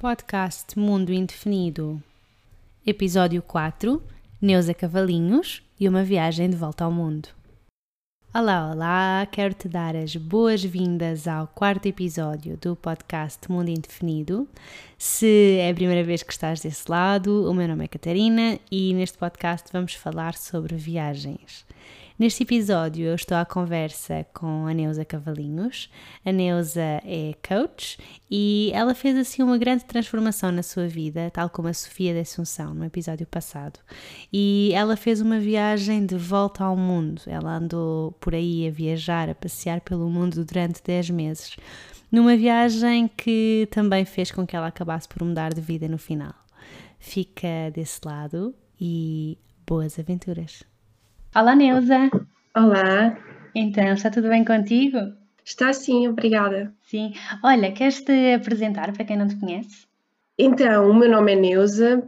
Podcast Mundo Indefinido. Episódio 4: Neuza Cavalinhos e uma viagem de volta ao mundo. Olá, olá! Quero te dar as boas-vindas ao quarto episódio do podcast Mundo Indefinido. Se é a primeira vez que estás desse lado, o meu nome é Catarina e neste podcast vamos falar sobre viagens. Neste episódio eu estou à conversa com a Neuza Cavalinhos. A Neuza é coach e ela fez assim uma grande transformação na sua vida, tal como a Sofia de Assunção no episódio passado. E ela fez uma viagem de volta ao mundo. Ela andou por aí a viajar, a passear pelo mundo durante 10 meses. Numa viagem que também fez com que ela acabasse por mudar de vida no final. Fica desse lado e boas aventuras! Olá, Neuza. Olá. Então, está tudo bem contigo? Está sim, obrigada. Sim. Olha, queres te apresentar para quem não te conhece? Então, o meu nome é Neuza.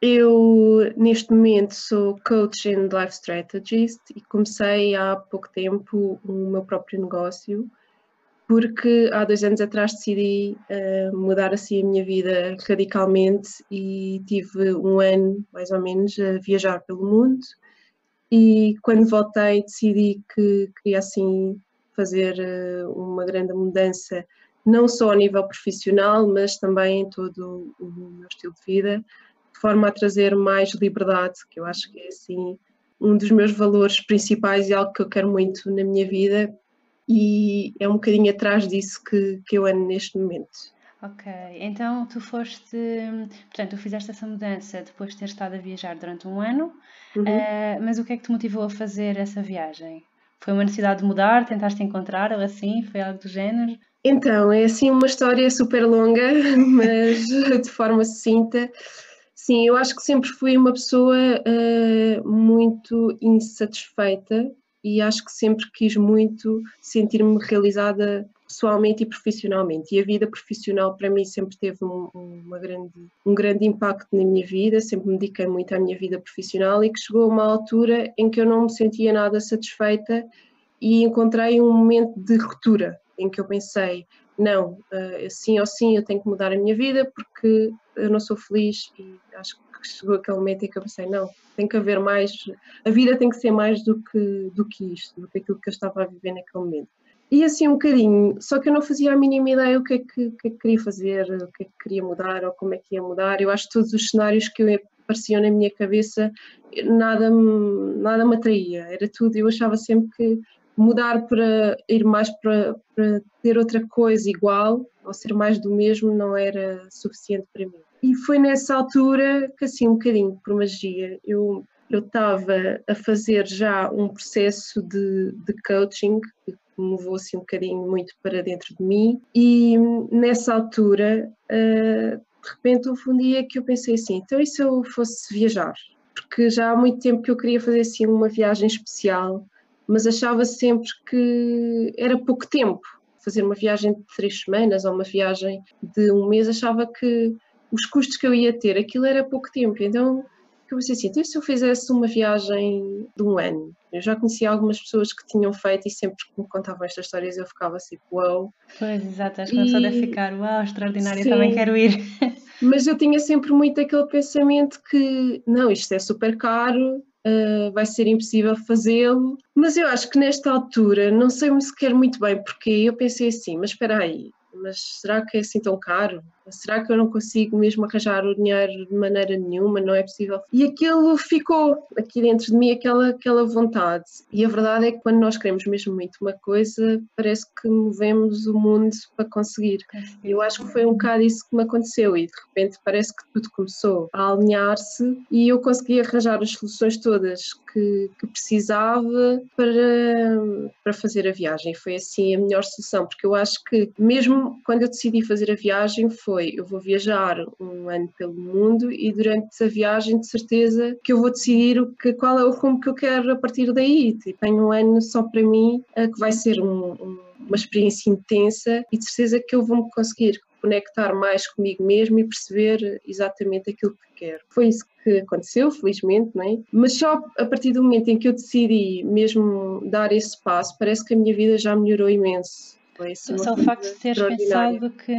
Eu, neste momento, sou Coach and Life Strategist e comecei há pouco tempo o meu próprio negócio, porque há dois anos atrás decidi uh, mudar assim a minha vida radicalmente e tive um ano, mais ou menos, a viajar pelo mundo e quando voltei decidi que queria assim fazer eh, uma grande mudança, não só a nível profissional, mas também em todo o meu estilo de vida, de forma a trazer mais liberdade, que eu acho que é assim um dos meus valores principais e algo que eu quero muito na minha vida e é um bocadinho atrás disso que, que eu ando neste momento. Ok, então tu foste, portanto, tu fizeste essa mudança depois de ter estado a viajar durante um ano, uhum. uh, mas o que é que te motivou a fazer essa viagem? Foi uma necessidade de mudar, tentaste encontrar ou assim? Foi algo do género? Então, é assim uma história super longa, mas de forma sucinta. Sim, eu acho que sempre fui uma pessoa uh, muito insatisfeita e acho que sempre quis muito sentir-me realizada pessoalmente e profissionalmente. E a vida profissional para mim sempre teve um, grande, um grande impacto na minha vida, sempre me dediquei muito à minha vida profissional e que chegou a uma altura em que eu não me sentia nada satisfeita e encontrei um momento de ruptura em que eu pensei, não, assim ou sim eu tenho que mudar a minha vida porque eu não sou feliz e acho que chegou aquele momento em que eu pensei, não, tem que haver mais, a vida tem que ser mais do que, do que isto, do que aquilo que eu estava a viver naquele momento. E assim um bocadinho, só que eu não fazia a mínima ideia o que é que, que, é que queria fazer, o que é que queria mudar ou como é que ia mudar. Eu acho que todos os cenários que apareciam na minha cabeça nada, nada me atraía, era tudo. Eu achava sempre que mudar para ir mais para, para ter outra coisa igual ou ser mais do mesmo não era suficiente para mim. E foi nessa altura que, assim, um bocadinho por magia, eu estava a fazer já um processo de, de coaching que me levou assim um bocadinho muito para dentro de mim e nessa altura uh, de repente houve um dia que eu pensei assim, então e se eu fosse viajar? Porque já há muito tempo que eu queria fazer assim uma viagem especial, mas achava sempre que era pouco tempo fazer uma viagem de três semanas ou uma viagem de um mês, achava que os custos que eu ia ter, aquilo era pouco tempo, então eu pensei assim, então se eu fizesse uma viagem de um ano? Eu já conhecia algumas pessoas que tinham feito e sempre que me contavam estas histórias eu ficava assim, uau. Wow. Pois, exato, acho que e... deve ficar, uau, extraordinário, Sim. também quero ir. Mas eu tinha sempre muito aquele pensamento que, não, isto é super caro, Uh, vai ser impossível fazê-lo. Mas eu acho que nesta altura, não sei sequer muito bem porque, eu pensei assim, mas espera aí, mas será que é assim tão caro? Será que eu não consigo mesmo arranjar o dinheiro de maneira nenhuma? Não é possível. E aquilo ficou aqui dentro de mim, aquela, aquela vontade. E a verdade é que quando nós queremos mesmo muito uma coisa, parece que movemos o mundo para conseguir. Eu acho que foi um bocado isso que me aconteceu e de repente parece que tudo começou a alinhar-se e eu consegui arranjar as soluções todas que, que precisava para, para fazer a viagem. Foi assim a melhor solução, porque eu acho que mesmo quando eu decidi fazer a viagem foi foi: eu vou viajar um ano pelo mundo e durante a viagem, de certeza que eu vou decidir o que, qual é o rumo que eu quero a partir daí. Tipo, tenho um ano só para mim, eh, que vai ser um, um, uma experiência intensa e de certeza que eu vou me conseguir conectar mais comigo mesmo e perceber exatamente aquilo que quero. Foi isso que aconteceu, felizmente, não é? Mas só a partir do momento em que eu decidi mesmo dar esse passo, parece que a minha vida já melhorou imenso Foi Só o facto de teres pensado que,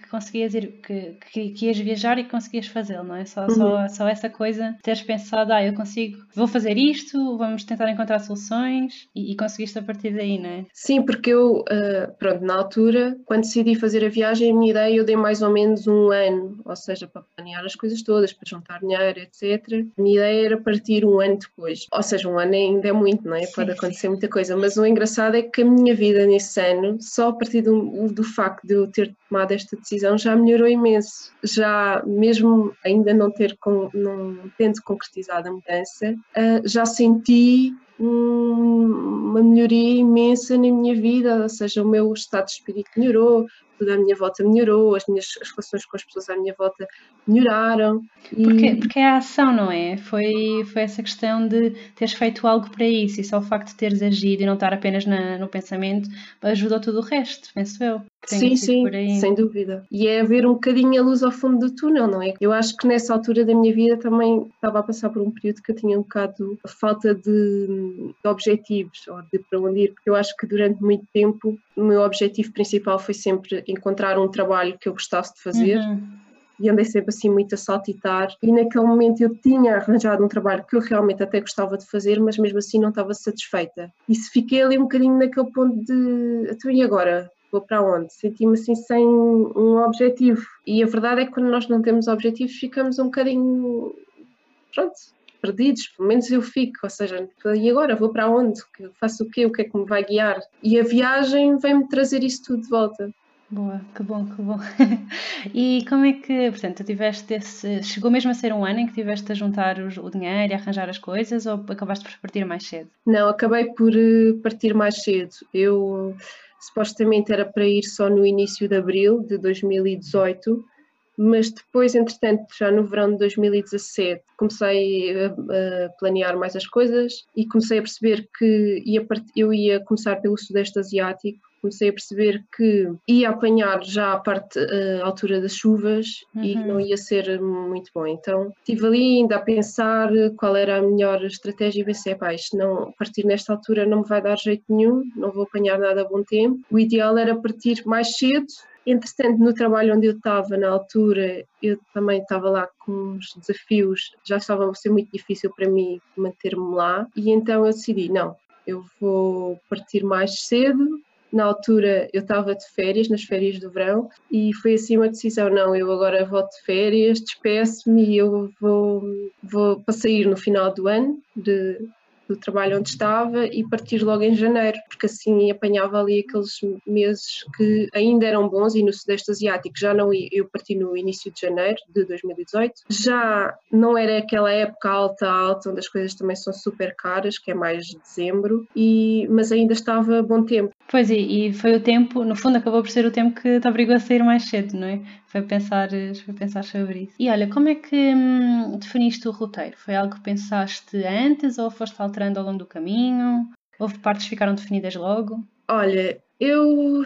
que conseguias ir, que, que, que, ias viajar e que conseguias fazê-lo, não é? Só, uhum. só, só essa coisa, teres pensado, ah, eu consigo, vou fazer isto, vamos tentar encontrar soluções e, e conseguiste a partir daí, não é? Sim, porque eu, uh, pronto, na altura, quando decidi fazer a viagem, a minha ideia eu dei mais ou menos um ano, ou seja, para planear as coisas todas, para juntar dinheiro, etc. A minha ideia era partir um ano depois, ou seja, um ano ainda é muito, não é? Pode acontecer muita coisa, mas o engraçado é que a minha vida nesse ano, só a partir do, do facto de eu ter tomado esta decisão, já melhorou imenso. Já, mesmo ainda não ter, não tendo concretizado a mudança, uh, já senti uma melhoria imensa na minha vida, ou seja, o meu estado de espírito melhorou, tudo à minha volta melhorou, as minhas as relações com as pessoas à minha volta melhoraram. E... Porque, porque é a ação, não é? Foi, foi essa questão de teres feito algo para isso e só o facto de teres agido e não estar apenas na, no pensamento ajudou todo o resto, penso eu. Sim, sim, sem dúvida. E é ver um bocadinho a luz ao fundo do túnel, não é? Eu acho que nessa altura da minha vida também estava a passar por um período que eu tinha um bocado a falta de, de objetivos ou de para onde ir, porque eu acho que durante muito tempo o meu objetivo principal foi sempre encontrar um trabalho que eu gostasse de fazer. Uhum e andei sempre assim muito a saltitar e naquele momento eu tinha arranjado um trabalho que eu realmente até gostava de fazer, mas mesmo assim não estava satisfeita. E se fiquei ali um bocadinho naquele ponto de então e agora? vou para onde? Senti-me assim sem um objetivo. E a verdade é que quando nós não temos objetivos ficamos um bocadinho, pronto, perdidos, pelo menos eu fico, ou seja, e agora vou para onde? Faço o quê? O que é que me vai guiar? E a viagem vem-me trazer isso tudo de volta. Boa, que bom, que bom. e como é que, portanto, tiveste esse, chegou mesmo a ser um ano em que tiveste a juntar o dinheiro e arranjar as coisas ou acabaste por partir mais cedo? Não, acabei por eh, partir mais cedo. Eu supostamente era para ir só no início de abril de 2018, mas depois, entretanto, já no verão de 2017, comecei a, a planear mais as coisas e comecei a perceber que ia, eu ia começar pelo Sudeste Asiático comecei a perceber que ia apanhar já a parte a altura das chuvas uhum. e não ia ser muito bom. Então estive ali ainda a pensar qual era a melhor estratégia e pensei, pá, isto não, partir nesta altura não me vai dar jeito nenhum, não vou apanhar nada a bom tempo. O ideal era partir mais cedo. Entretanto, no trabalho onde eu estava na altura, eu também estava lá com uns desafios, já estava a ser muito difícil para mim manter-me lá, e então eu decidi: não, eu vou partir mais cedo, na altura eu estava de férias, nas férias do verão, e foi assim uma decisão: não, eu agora volto de férias, despeço-me e eu vou, vou para sair no final do ano de, do trabalho onde estava e partir logo em janeiro, porque assim apanhava ali aqueles meses que ainda eram bons e no Sudeste Asiático já não ia, eu parti no início de janeiro de 2018, já não era aquela época alta, alta, onde as coisas também são super caras, que é mais de dezembro, e, mas ainda estava bom tempo. Pois, e, e foi o tempo, no fundo acabou por ser o tempo que te obrigou a sair mais cedo, não é? Foi pensar, foi pensar sobre isso. E olha, como é que hum, definiste o roteiro? Foi algo que pensaste antes ou foste alterando ao longo do caminho? Houve partes que ficaram definidas logo? Olha, eu.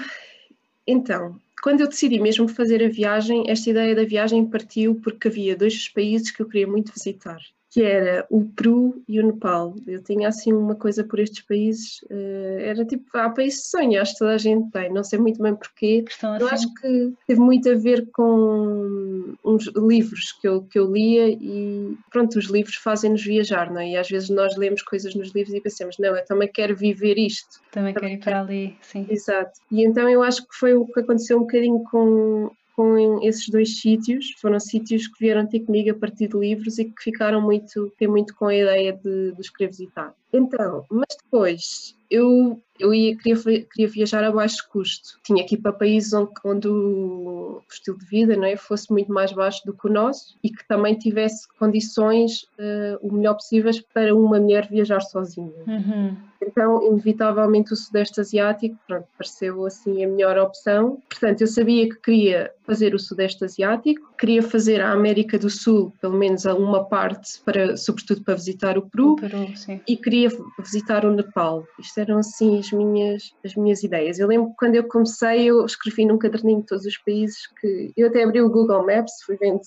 Então, quando eu decidi mesmo fazer a viagem, esta ideia da viagem partiu porque havia dois países que eu queria muito visitar que era o Peru e o Nepal. Eu tinha assim uma coisa por estes países, uh, era tipo, há países de sonho, acho que toda a gente tem, não sei muito bem porquê. Assim. Eu acho que teve muito a ver com uns livros que eu, que eu lia e pronto, os livros fazem-nos viajar, não é? E às vezes nós lemos coisas nos livros e pensamos, não, eu também quero viver isto. Também, também quero ir para ali, sim. Exato. E então eu acho que foi o que aconteceu um bocadinho com com esses dois sítios. Foram sítios que vieram ter comigo a partir de livros e que ficaram muito, muito com a ideia de, de visitar. Então, mas depois eu, eu ia, queria, queria viajar a baixo custo. Tinha que ir para países onde, onde o, estilo de vida não é, fosse muito mais baixo do que o nosso e que também tivesse condições uh, o melhor possíveis para uma mulher viajar sozinha. Uhum. Então, inevitavelmente, o Sudeste Asiático pronto, pareceu assim a melhor opção. Portanto, eu sabia que queria fazer o Sudeste Asiático, queria fazer a América do Sul, pelo menos a uma parte, para, sobretudo para visitar o Peru, o Peru e queria visitar o Nepal. Isto eram assim as minhas, as minhas ideias. Eu lembro que quando eu comecei, eu escrevi num caderninho todos os países que. Eu até abri o Google Maps, fui vendo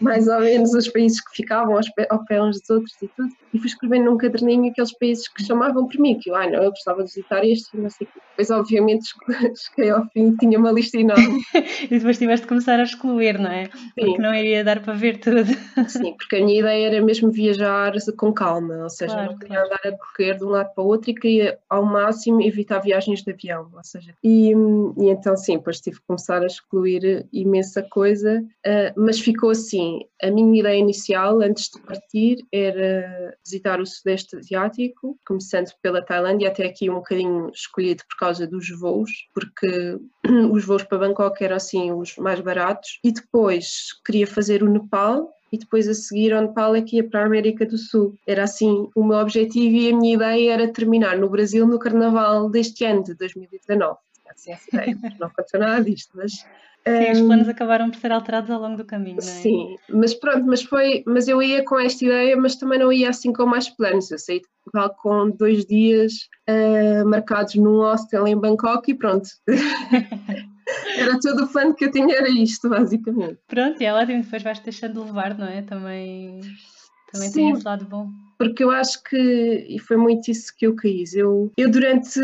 mais ou menos os países que ficavam pé, ao pé uns dos outros e tudo, e fui escrevendo num caderninho aqueles países que chamavam por mim, que eu, ai não, eu gostava de visitar este, não sei o quê. Depois, obviamente, cheguei ao fim, tinha uma lista enorme. e depois tiveste de começar a excluir, não é? Sim. Porque não iria dar para ver tudo. Sim, porque a minha ideia era mesmo viajar com calma, ou seja, claro, não queria claro. andar a correr de um lado para o outro e queria ao máximo evitar viagens de avião, ou seja, e, e então sim, depois tive que começar a excluir imensa coisa, uh, mas ficou assim, a minha ideia inicial antes de partir era visitar o Sudeste Asiático, começando pela Tailândia, até aqui um bocadinho escolhido por causa dos voos, porque os voos para Bangkok eram assim os mais baratos, e depois queria fazer o Nepal, e depois a seguir ao Nepal é que ia para a América do Sul. Era assim o meu objetivo e a minha ideia era terminar no Brasil no Carnaval deste ano, de 2019. Assim, essa ideia. Não aconteceu nada disto, mas Sim, os planos acabaram por ser alterados ao longo do caminho, não é? Sim, mas pronto, mas foi, mas eu ia com esta ideia, mas também não ia assim com mais planos. Eu saí de Portugal com dois dias uh, marcados num hostel em Bangkok e pronto. era todo o plano que eu tinha, era isto, basicamente. Pronto, e é ótimo, depois vais deixando de levar, não é? Também, também tem esse lado bom. Porque eu acho que, e foi muito isso que eu quis, eu, eu durante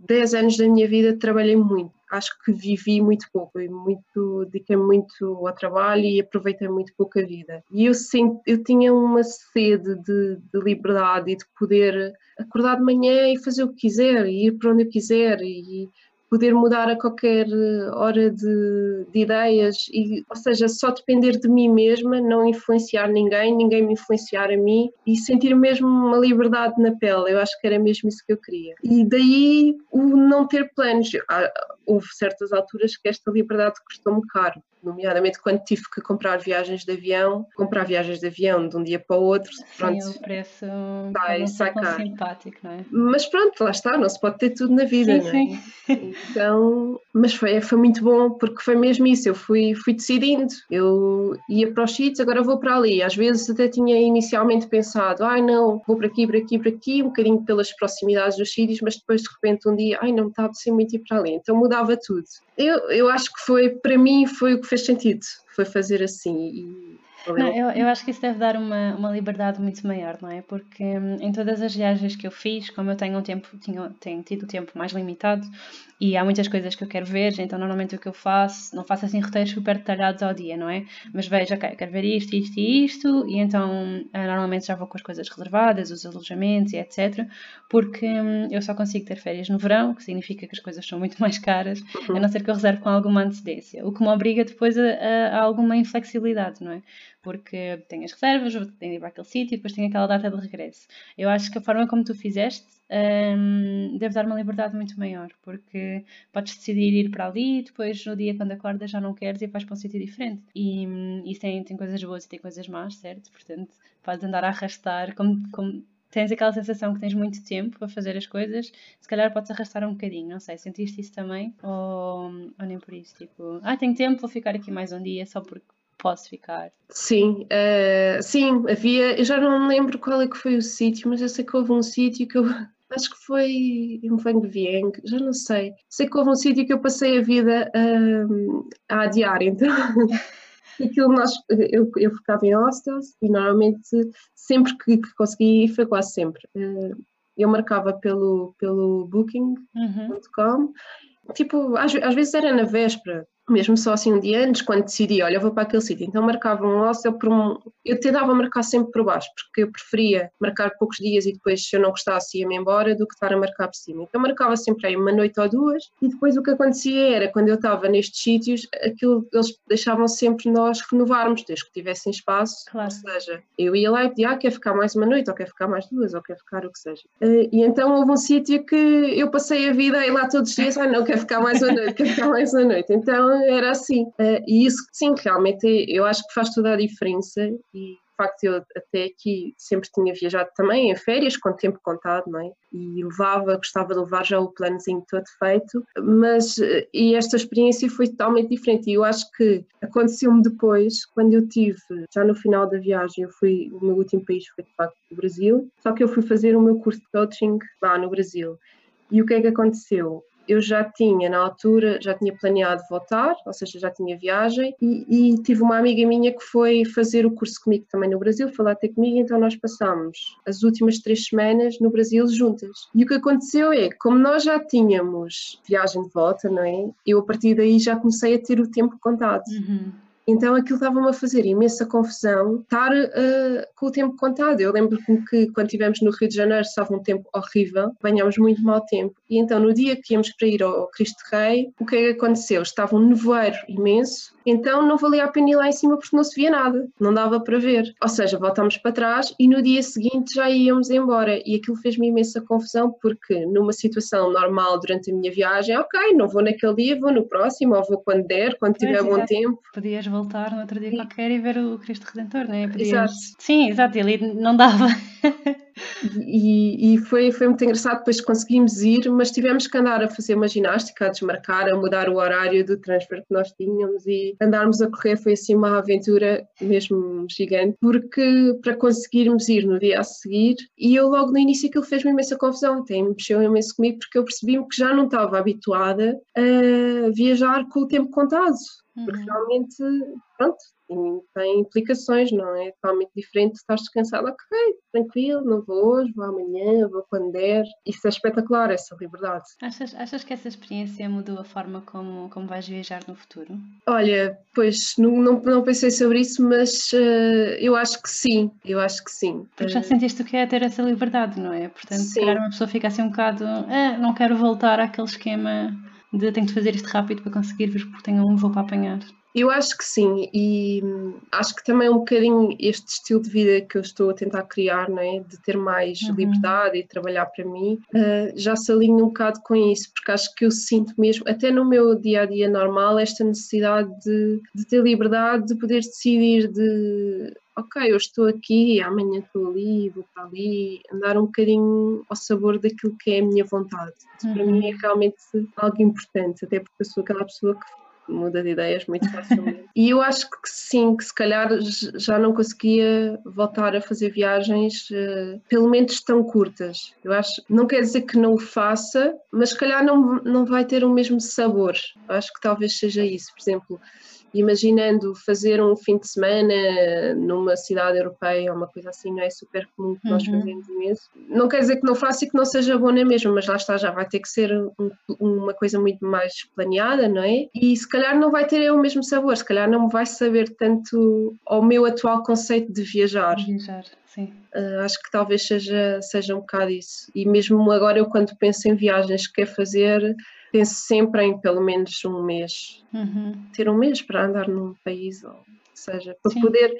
10 anos da minha vida trabalhei muito acho que vivi muito pouco e muito dediquei muito ao trabalho e aproveitei muito pouco a vida e eu senti, eu tinha uma sede de, de, liberdade e de poder acordar de manhã e fazer o que quiser e ir para onde eu quiser e poder mudar a qualquer eh, hora de, de, ideias, e, ou seja, só depender de mim mesma, não influenciar ninguém, ninguém me influenciar a mim e sentir mesmo uma liberdade na pele. Eu acho que era mesmo isso que eu queria. E daí o não ter planos. Ah, houve certas alturas que esta liberdade custou-me caro nomeadamente quando tive que comprar viagens de avião, comprar viagens de avião de um dia para o outro, pronto. Sim, o preço sai, sai caro. simpático, não é? Mas pronto, lá está, não se pode ter tudo na vida, sim, não é? Sim. Então, mas foi, foi muito bom porque foi mesmo isso, eu fui, fui decidindo, eu ia para os sítios, agora vou para ali, às vezes até tinha inicialmente pensado, ai não, vou para aqui, para aqui, para aqui, um bocadinho pelas proximidades dos sítios, mas depois de repente um dia, ai não, está a ser muito ir para ali, então mudava tudo. Eu, eu acho que foi, para mim, foi o que fez sentido, foi fazer assim. E não, eu, eu acho que isso deve dar uma, uma liberdade muito maior, não é? Porque hum, em todas as viagens que eu fiz, como eu tenho um tempo, tinha, tenho tido o tempo mais limitado e há muitas coisas que eu quero ver, então normalmente o que eu faço, não faço assim roteiros super detalhados ao dia, não é? Mas vejo, ok, quero ver isto, isto e isto, e então eh, normalmente já vou com as coisas reservadas, os alojamentos e etc. Porque hum, eu só consigo ter férias no verão, que significa que as coisas são muito mais caras, uhum. a não ser que eu reserve com alguma antecedência, o que me obriga depois a, a, a alguma inflexibilidade, não é? Porque tem as reservas, tem de ir para aquele sítio e depois tem aquela data de regresso. Eu acho que a forma como tu fizeste um, deve dar uma liberdade muito maior, porque podes decidir ir para ali e depois no dia quando acordas já não queres e vais para um sítio diferente. E hum, isso tem, tem coisas boas e tem coisas más, certo? Portanto, podes andar a arrastar como, como tens aquela sensação que tens muito tempo para fazer as coisas, se calhar podes arrastar um bocadinho, não sei, sentiste isso também? Ou, ou nem por isso? Tipo, ah, tenho tempo, vou ficar aqui mais um dia só porque posso ficar. Sim, uh, sim, havia, eu já não me lembro qual é que foi o sítio, mas eu sei que houve um sítio que eu acho que foi em Vang Vieng, já não sei. Sei que houve um sítio que eu passei a vida uh, a adiar, então. Aquilo nós, eu, eu ficava em hostels e normalmente sempre que, que consegui foi quase sempre. Uh, eu marcava pelo, pelo booking.com, uhum. tipo, às, às vezes era na véspera, mesmo só assim um dia antes, quando decidi, olha, vou para aquele sítio, então marcava um hostel por um. Eu tentava marcar sempre por baixo, porque eu preferia marcar poucos dias e depois, se eu não gostasse, ia-me embora, do que estar a marcar por cima. Então marcava sempre aí uma noite ou duas, e depois o que acontecia era, quando eu estava nestes sítios, aquilo eles deixavam sempre nós renovarmos, desde que tivessem espaço. Claro. Ou seja, eu ia lá e pedia, ah, quer ficar mais uma noite, ou quer ficar mais duas, ou quer ficar o que seja. Eh, e então houve um sítio que eu passei a vida a ir lá todos os dias, ah, não, quer ficar mais uma noite, quer ficar mais uma noite. Então era assim. Uh, e isso, sim, realmente eu acho que faz toda a diferença e facto eu até aqui sempre tinha viajado também em férias, com tempo contado, não é? E levava, gostava de levar já o planozinho todo feito, mas e esta experiência foi totalmente diferente e eu acho que aconteceu-me depois, quando eu tive, já no final da viagem, eu fui, o meu último país foi de facto o Brasil, só que eu fui fazer o meu curso de coaching lá no Brasil. E o que é que aconteceu? Eu já tinha, na altura, já tinha planeado voltar, ou seja, já tinha viagem, e, e, tive uma amiga minha que foi fazer o curso comigo também no Brasil, foi lá ter comigo, então nós passámos as últimas três semanas no Brasil juntas. E o que aconteceu é, como nós já tínhamos viagem de volta, não é? Eu a partir daí já comecei a ter o tempo contado. Uhum. Então aquilo estava-me a fazer imensa confusão estar uh, com o tempo contado. Eu lembro-me que quando estivemos no Rio de Janeiro estava um tempo horrível, banhámos muito mau tempo. E então no dia que íamos para ir ao Cristo Rei, o que é que aconteceu? Estava um nevoeiro imenso então não valia a pena ir lá em cima porque não se via nada, não dava para ver. Ou seja, voltámos para trás e no dia seguinte já íamos embora. E aquilo fez-me imensa confusão porque numa situação normal durante a minha viagem, ok, não vou naquele dia, vou no próximo, ou vou quando der, quando tiver bom tempo. Podias voltar no outro dia Sim. qualquer e ver o Cristo Redentor, não é? Podias... Exato. Sim, exato, ali não dava. E, e, foi, foi muito engraçado, depois conseguimos ir, mas tivemos que andar a fazer uma ginástica, a desmarcar, a mudar o horário do transfer que nós tínhamos e andarmos a correr foi assim uma aventura mesmo gigante, porque para conseguirmos ir no dia a seguir, e eu logo no início aquilo fez-me imensa confusão, até me mexeu imenso comigo, porque eu percebi-me que já não estava habituada a viajar com o tempo contado, porque uhum. realmente, pronto, tem implicações, não é? Totalmente diferente, estás descansado, ok, tranquilo, não vou hoje, vou amanhã, vou quando der. Isso é espetacular, essa liberdade. Achas, achas que essa experiência mudou a forma como, como vais viajar no futuro? Olha, pois não, não, não pensei sobre isso, mas uh, eu acho que sim, eu acho que sim. Porque já uh, sentiste o que é ter essa liberdade, não é? Portanto, sim. se calhar uma pessoa fica assim um bocado, ah, não quero voltar àquele esquema de tenho de fazer isto rápido para conseguir vir porque tenho um voo para apanhar. Eu acho que sim, e acho que também um bocadinho este estilo de vida que eu estou a tentar criar, não é? de ter mais uhum. liberdade e trabalhar para mim, uh, já se alinha um bocado com isso, porque acho que eu sinto mesmo, até no meu dia a dia normal, esta necessidade de, de ter liberdade, de poder decidir de ok, eu estou aqui, amanhã estou ali, vou para ali, andar um bocadinho ao sabor daquilo que é a minha vontade. Isso uhum. para mim é realmente algo importante, até porque eu sou aquela pessoa que muda de ideias muito facilmente. e eu acho que sim, que se calhar já não conseguia voltar a fazer viagens, uh, pelo menos tão curtas. Eu acho, não quer dizer que não o faça, mas se calhar não, não vai ter o mesmo sabor. Eu acho que talvez seja isso. Por exemplo, imaginando fazer um fim de semana numa cidade europeia ou uma coisa assim, não é super comum que nós uhum. fazemos imenso. Não quer dizer que não faça e que não seja bom na mesma, mas lá está, já vai ter que ser um, uma coisa muito mais planeada, não é? E se calhar não vai ter o mesmo sabor, se calhar não vai saber tanto ao meu atual conceito de viajar. Viajar. Sim. Uh, acho que talvez seja, seja um bocado isso. E mesmo agora, eu, quando penso em viagens que quero fazer, penso sempre em pelo menos um mês. Uhum. Ter um mês para andar num país, ou seja, para Sim. poder.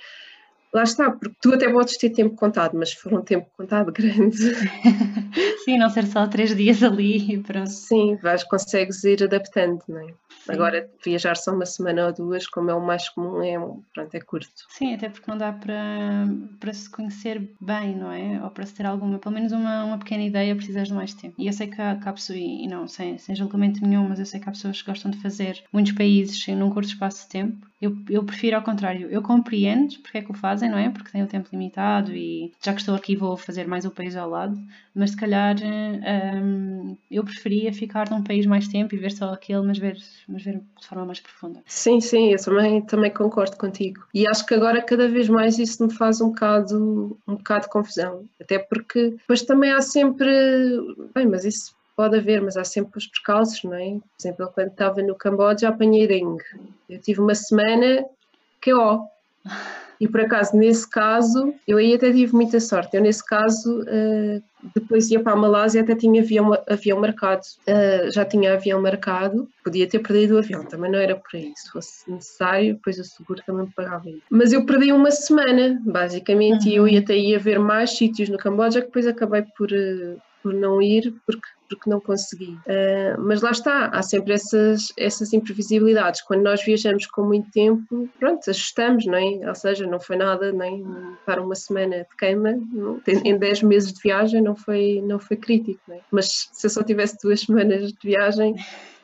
Lá está, porque tu até podes ter tempo contado, mas se for um tempo contado grande. Sim, não ser só três dias ali e pronto. Sim, vais, consegues ir adaptando, não é? Sim. Agora, viajar só uma semana ou duas, como é o mais comum, é, pronto, é curto. Sim, até porque não dá para, para se conhecer bem, não é? Ou para se ter alguma, pelo menos uma, uma pequena ideia, precisas de mais tempo. E eu sei que há, que há pessoas, e não, sem, sem julgamento nenhum, mas eu sei que há pessoas que gostam de fazer muitos países num curto espaço de tempo. Eu, eu prefiro ao contrário, eu compreendo porque é que o fazem, não é? Porque têm o tempo limitado e já que estou aqui vou fazer mais um país ao lado, mas se calhar um, eu preferia ficar num país mais tempo e ver só aquele, mas ver, mas ver de forma mais profunda. Sim, sim, eu também, também concordo contigo. E acho que agora cada vez mais isso me faz um bocado, um bocado de confusão. Até porque depois também há sempre. Bem, mas isso pode haver, mas há sempre os percalços, não é? Por exemplo, quando estava no Camboja apanhei dengue. Eu tive uma semana que ó. E por acaso, nesse caso, eu aí até tive muita sorte. Eu, nesse caso, uh, depois ia para a Malásia, até tinha avião, avião marcado. Uh, já tinha avião marcado, podia ter perdido o avião, também não era por aí. Se fosse necessário, depois o seguro também me pagava. Mas eu perdi uma semana, basicamente, uhum. e eu ia até ia ver mais sítios no Camboja, que depois acabei por, uh, por não ir, porque porque não consegui. Uh, mas lá está, há sempre essas, essas imprevisibilidades. Quando nós viajamos com muito tempo, pronto, ajustamos, não é? Ou seja, não foi nada, nem para uma semana de queima, não, em 10 meses de viagem não foi, não foi crítico, é? Mas se eu só tivesse duas semanas de viagem,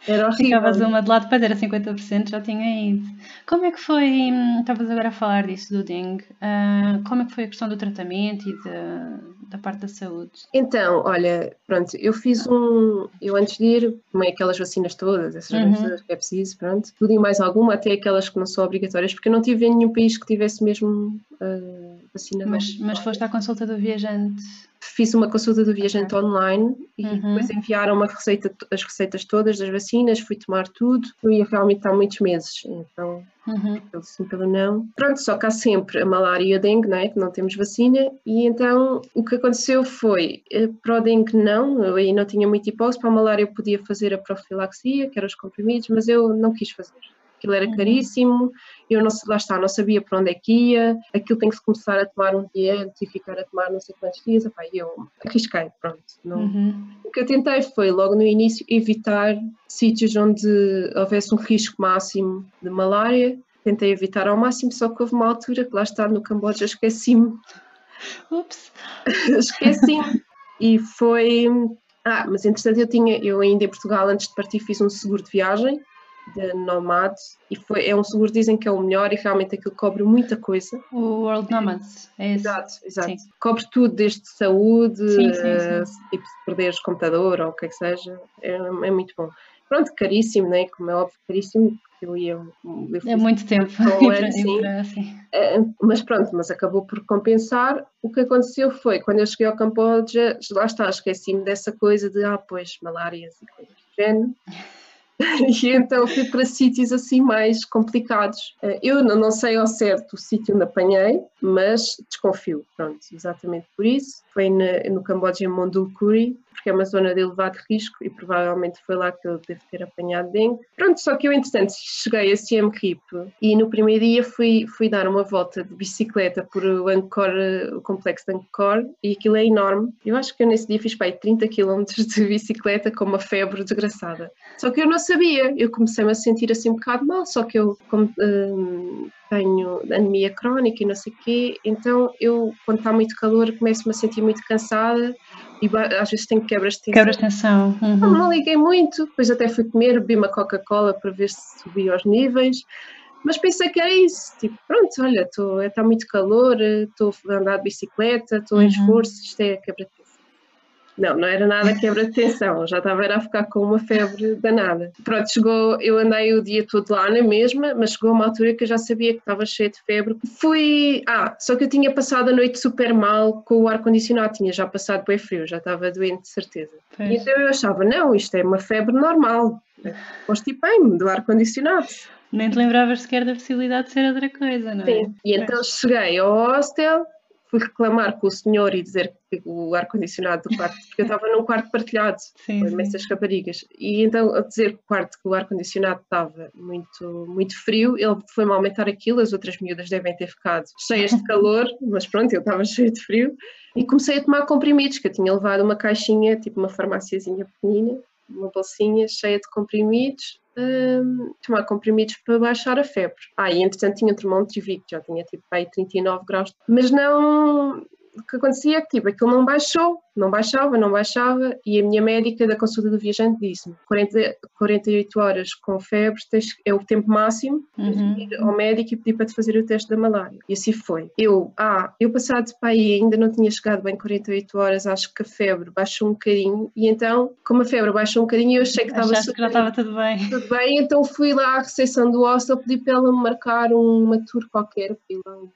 era horrível. Ficavas uma de lado para era 50%, já tinha ido. Como é que foi, hum, estavas agora a falar disso do dengue, uh, como é que foi a questão do tratamento e de, da parte da saúde? Então, olha, pronto, eu fiz um, eu antes de ir, tomei aquelas vacinas todas, essas uhum. vacinas que é preciso, pronto, tudo e mais alguma, até aquelas que não são obrigatórias, porque eu não tive em nenhum país que tivesse mesmo uh, vacina. Mas, mas foste à consulta do viajante? Fiz uma consulta do viajante online e uhum. depois enviaram receita, as receitas todas das vacinas, fui tomar tudo, eu ia realmente há muitos meses, então uhum. pelo sim, pelo não. Pronto, só que há sempre a malária e a dengue, não é? Que não temos vacina, e então o que aconteceu foi, eh, para o dengue não, eu aí não tinha muita hipótese, para a malária eu podia fazer a profilaxia, que eram os comprimidos, mas eu não quis fazer aquilo era uhum. caríssimo, eu não, lá está, não sabia para onde é que ia, aquilo tem que se começar a tomar um dia antes e ficar a tomar não sei quantos dias, epá, eu arrisquei, pronto. Não. Uhum. O que eu tentei foi, logo no início, evitar sítios onde houvesse um risco máximo de malária, tentei evitar ao máximo, só que houve uma altura que lá está no Camboja esqueci-me. Ups! esqueci-me. e foi. Ah, mas entretanto eu tinha, eu ainda em Portugal, antes de partir, fiz um seguro de viagem de Nomad e foi, é um seguro, dizem que é o melhor e realmente aquilo cobre muita coisa. O World Nomads, é esse. Exato, exato. Sim. Cobre tudo, desde saúde, sim, sim, sim. tipo se perderes computador ou o que é que seja, é, é muito bom. Pronto, caríssimo, né? como é óbvio, caríssimo, eu ia. Eu é muito tempo. Um assim. É, mas pronto, mas acabou por compensar. O que aconteceu foi, quando eu cheguei ao Camboja, lá está, esqueci-me dessa coisa de, ah, pois, malárias e coisas do género. e então fui para sítios assim mais complicados. Eh, eu não sei ao certo o sítio onde apanhei, mas desconfio, pronto, exatamente por isso. Foi no Camboja, em Mondulkuri, porque é uma zona de elevado risco e provavelmente foi lá que eu devo ter apanhado dengue. Pronto, só que eu entretanto cheguei a Siem Reap e no primeiro dia fui, fui dar uma volta de bicicleta por o Angkor, o complexo de Angkor e aquilo é enorme. Eu acho que eu nesse dia fiz para 30 km de bicicleta com uma febre desgraçada. Só que eu não sabia, eu comecei-me a sentir assim um bocado mal, só que eu como, hum, tenho anemia crónica e não sei o quê, então eu quando está muito calor começo-me a sentir muito cansada e às vezes tenho quebras de tensão. Quebras de tensão. Uhum. Não, não liguei muito, depois até fui comer, bebi uma Coca-Cola para ver se subia aos níveis, mas pensei que era isso, tipo, pronto, olha, está muito calor, estou a andar de bicicleta, estou uhum. em esforço, isto é quebra de não, não era nada quebra de tensão, já estava a ficar com uma febre danada. Pronto, chegou, eu andei o dia todo lá na mesma, mas chegou uma altura que eu já sabia que estava cheia de febre. Fui, ah, só que eu tinha passado a noite super mal com o ar-condicionado, tinha já passado bem frio, já estava doente de certeza. E então eu achava, não, isto é uma febre normal, constipei-me do ar-condicionado. Nem te lembravas sequer da possibilidade de ser outra coisa, não é? Sim, e então cheguei ao hostel, fui reclamar com o senhor e dizer que o ar-condicionado do quarto, porque eu estava num quarto partilhado sim, com imensas raparigas, e então a dizer que o quarto que o ar-condicionado estava muito, muito frio, ele foi-me aumentar aquilo, as outras miúdas devem ter ficado cheias de calor, mas pronto, eu estava cheia de frio, e comecei a tomar comprimidos, que eu tinha levado uma caixinha, tipo uma farmáciazinha pequenina, uma bolsinha cheia de comprimidos, um, tomar comprimidos para baixar a febre. Ah, e entretanto tinha termómetro e vi que já tinha tipo aí 39 graus, mas não, o que acontecia é que tipo, aquilo não baixou, não baixava, não baixava, e a minha médica da consulta do viajante disse-me 40, 48 horas com febre é o tempo máximo, uhum. ir ao médico e pedir para te fazer o teste da malária. E assim foi. Eu, ah, eu passado para aí ainda não tinha chegado bem 48 horas, acho que a febre baixou um bocadinho, e então, como a febre baixou um bocadinho, eu achei que estava que já estava tudo bem. Tudo bem, então fui lá à recepção do hostel, pedi para ela me marcar uma tour qualquer, um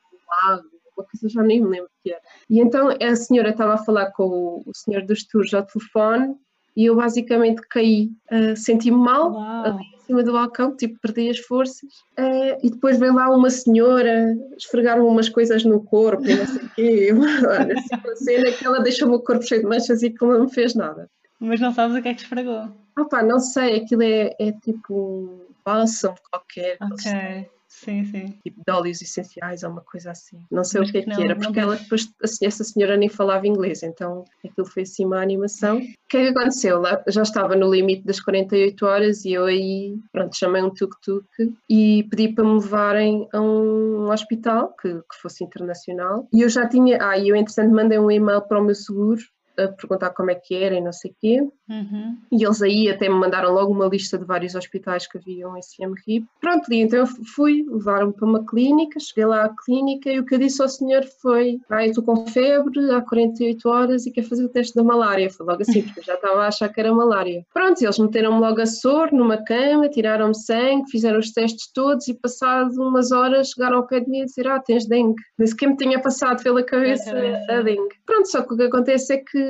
lago, uma coisa já nem me lembro o que era. E então a senhora estava a falar com o, senhor dos tours ao telefone e eu basicamente caí, uh, senti-me mal Uau. ali em cima do balcão, tipo, perdi as forças. Uh, e depois veio lá uma senhora, esfregar-me umas coisas no corpo e não sei o quê. Assim, uma cena que ela deixou o meu corpo cheio de manchas e que não me fez nada. Mas não sabes o que é que esfregou? Ah pá, não sei, aquilo é, é tipo um bálsamo qualquer. Ok Sim, sim. Tipo de óleos essenciais ou uma coisa assim. Não sei Mas o que é que não, era, porque ela depois, assim, essa senhora nem falava inglês, então aquilo foi assim uma animação. O que é que aconteceu? Lá já estava no limite das 48 horas e eu aí, pronto, chamei um tuk-tuk e pedi para me levarem a um hospital que, que fosse internacional. E eu já tinha, ah, e eu entretanto mandei um e-mail para o meu seguro a perguntar como é que era e não sei o quê. Uhum. E eles aí até me mandaram logo uma lista de vários hospitais que haviam em Reap. Pronto, e então eu fui, levaram-me para uma clínica, cheguei lá à clínica e o que eu disse ao senhor foi ah, eu estou com febre há 48 horas e quero fazer o teste da malária. Foi logo assim, porque eu já estava a achar que era malária. Pronto, eles meteram-me logo a soro numa cama, tiraram-me sangue, fizeram os testes todos e passado umas horas chegaram ao pé de mim a dizer ah, tens dengue. Nem sequer me tinha passado pela cabeça cabeça. a dengue. Pronto, só que o que acontece é que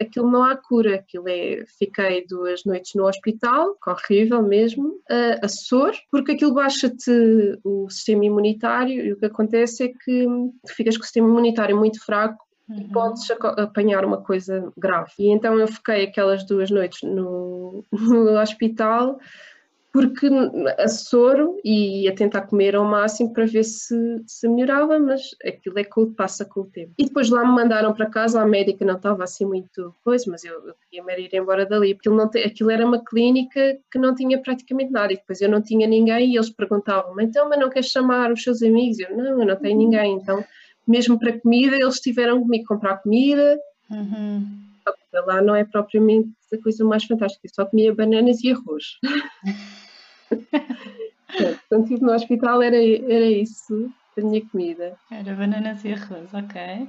aquilo não há cura, aquilo é, fiquei duas noites no hospital, horrível mesmo, a, a soro, porque aquilo baixa-te o sistema imunitário e o que acontece é que tu ficas com o sistema imunitário muito fraco e Uhum. podes apanhar uma coisa grave. E então eu fiquei aquelas duas noites no, no hospital porque a soro e a tentar comer ao máximo para ver se, se melhorava, mas aquilo é que passa com o tempo. E depois lá me mandaram para casa, a médica não estava assim muito coisa, mas eu, eu queria me ir embora dali, porque aquilo, te- aquilo era uma clínica que não tinha praticamente nada, e depois eu não tinha ninguém e eles perguntavam-me, então, mas não queres chamar os seus amigos? Eu, não, eu não tenho ninguém, então, mesmo para comida, eles tiveram comigo comprar comida, Uhum. lá não é propriamente a coisa mais fantástica, eu só comia bananas e arroz. Quando estive no hospital era, era isso, a minha comida. Era bananas e arroz, ok.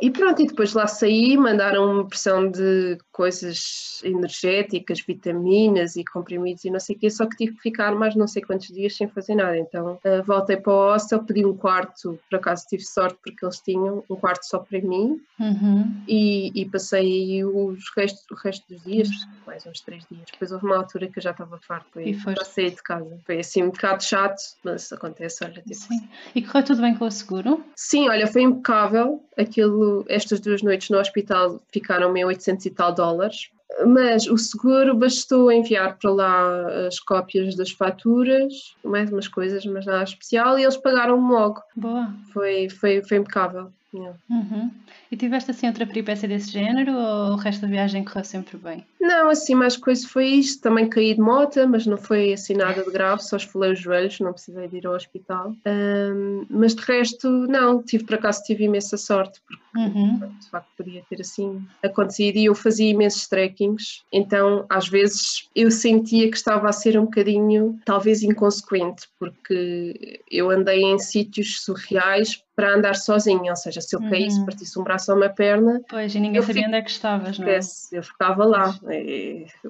E pronto, e depois lá saí, mandaram uma pressão de coisas energéticas, vitaminas e comprimidos e não sei o quê, só que tive que ficar mais não sei quantos dias sem fazer nada. Então eh, voltei para o hostel, pedi um quarto, por acaso tive sorte porque eles tinham um quarto só para mim Uhum. e, e passei aí os restos, o resto dos dias, mais uns três dias. Depois houve uma altura que eu já estava farto E e de casa. Foi assim um bocado chato, mas acontece, olha, tipo, Sim. E correu tudo bem com o seguro? Sim, olha, foi impecável. Aquilo, estas duas noites no hospital ficaram-me em 800 e tal dólares. Mas o seguro bastou enviar para lá as cópias das faturas, mais umas coisas, mas nada especial, e eles pagaram-me logo. Boa. Foi, foi, foi impecável. Yeah. Uhum. E tiveste assim outra peripécia desse género ou o resto da viagem correu sempre bem? Não, assim, mais coisa foi isto. Também caí de moto, mas não foi assim nada de grave, só esfolei os joelhos, não precisei de ir ao hospital. Ahm, mas de resto, não, tive por acaso tive imensa sorte, porque Uhum. de facto podia ter assim acontecido e eu fazia imensos trekkings, então às vezes eu sentia que estava a ser um bocadinho talvez inconsequente, porque eu andei em sítios surreais para andar sozinha, ou seja, se eu caísse, Uhum. partisse um braço ou uma perna, Pois, e ninguém sabia fico- onde é que estavas, não é? eu ficava lá.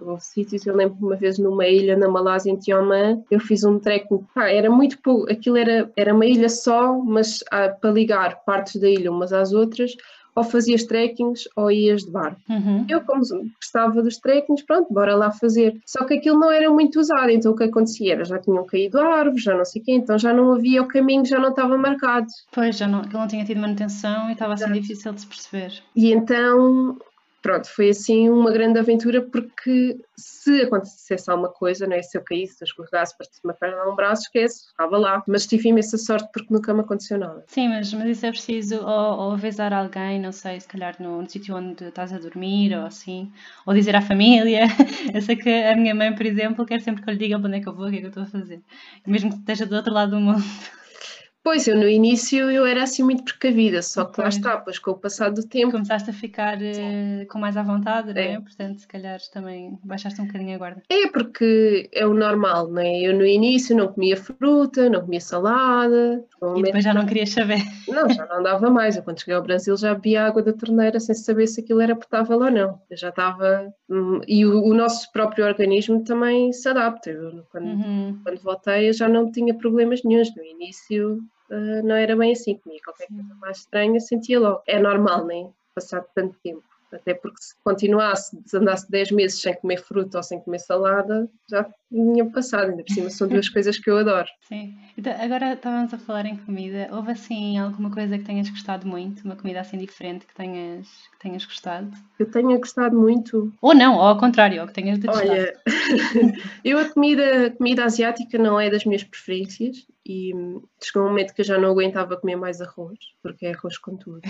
Houve sítios, eu lembro uma vez numa ilha na Malásia, em Tiomã, eu fiz um trekking, pá, era muito pouco, aquilo era, era uma ilha só, mas ah, para ligar partes da ilha umas às outras, ou fazias trekkings ou ias de barco. Uhum. Eu, como gostava dos trekkings, pronto, bora lá fazer. Só que aquilo não era muito usado, então o que acontecia era já tinham caído árvores, já não sei o quê, então já não havia o caminho, já não estava marcado. Pois, já não, ele não tinha tido manutenção e estava assim Exato. difícil de se perceber. E então, pronto, foi assim uma grande aventura porque se acontecesse alguma coisa, não é? Se eu caísse, se eu escorregasse, partisse uma perna ou um braço, esquece, ficava lá. Mas tive imensa sorte porque nunca me aconteceu nada. Sim, mas, mas isso é preciso ou, ou avisar alguém, não sei, se calhar no, no sítio onde estás a dormir ou assim, ou dizer à família. Eu sei que a minha mãe, por exemplo, quer sempre que eu lhe diga onde é que eu vou, o que é que eu estou a fazer. Mesmo que esteja do outro lado do mundo. Pois, eu no início eu era assim muito precavida, só que lá está, pois com o passar do tempo, Começaste a ficar eh, com mais à vontade, não é? É. Portanto, se calhar também baixaste um bocadinho a guarda. é porque é o normal, não é? Eu no início não comia fruta, não comia salada, E depois já não querias saber. Não, já não dava mais. Eu, quando cheguei ao Brasil, já bebia água da torneira sem saber se aquilo era potável ou não. Eu já estava. hum, E o, o nosso próprio organismo também se adapta. Eu, quando, Uhum. quando voltei, eu já não tinha problemas nenhums. No início, ah, não era bem assim. Comia qualquer coisa mais estranha, sentia logo. É normal, nem passar tanto tempo. Até porque se continuasse, se andasse 10 meses sem comer fruta ou sem comer salada, já tinha passado. Ainda por cima, são duas coisas que eu adoro. Sim. Então, agora estávamos a falar em comida. Houve assim alguma coisa que tenhas gostado muito? Uma comida assim diferente que tenhas, que tenhas gostado? Eu tenho gostado muito Ou não, ou ao contrário, ou que tenhas detestado. Olha, eu a comida, a comida asiática não é das minhas preferências e chegou um momento que eu já não aguentava comer mais arroz, porque é arroz com tudo.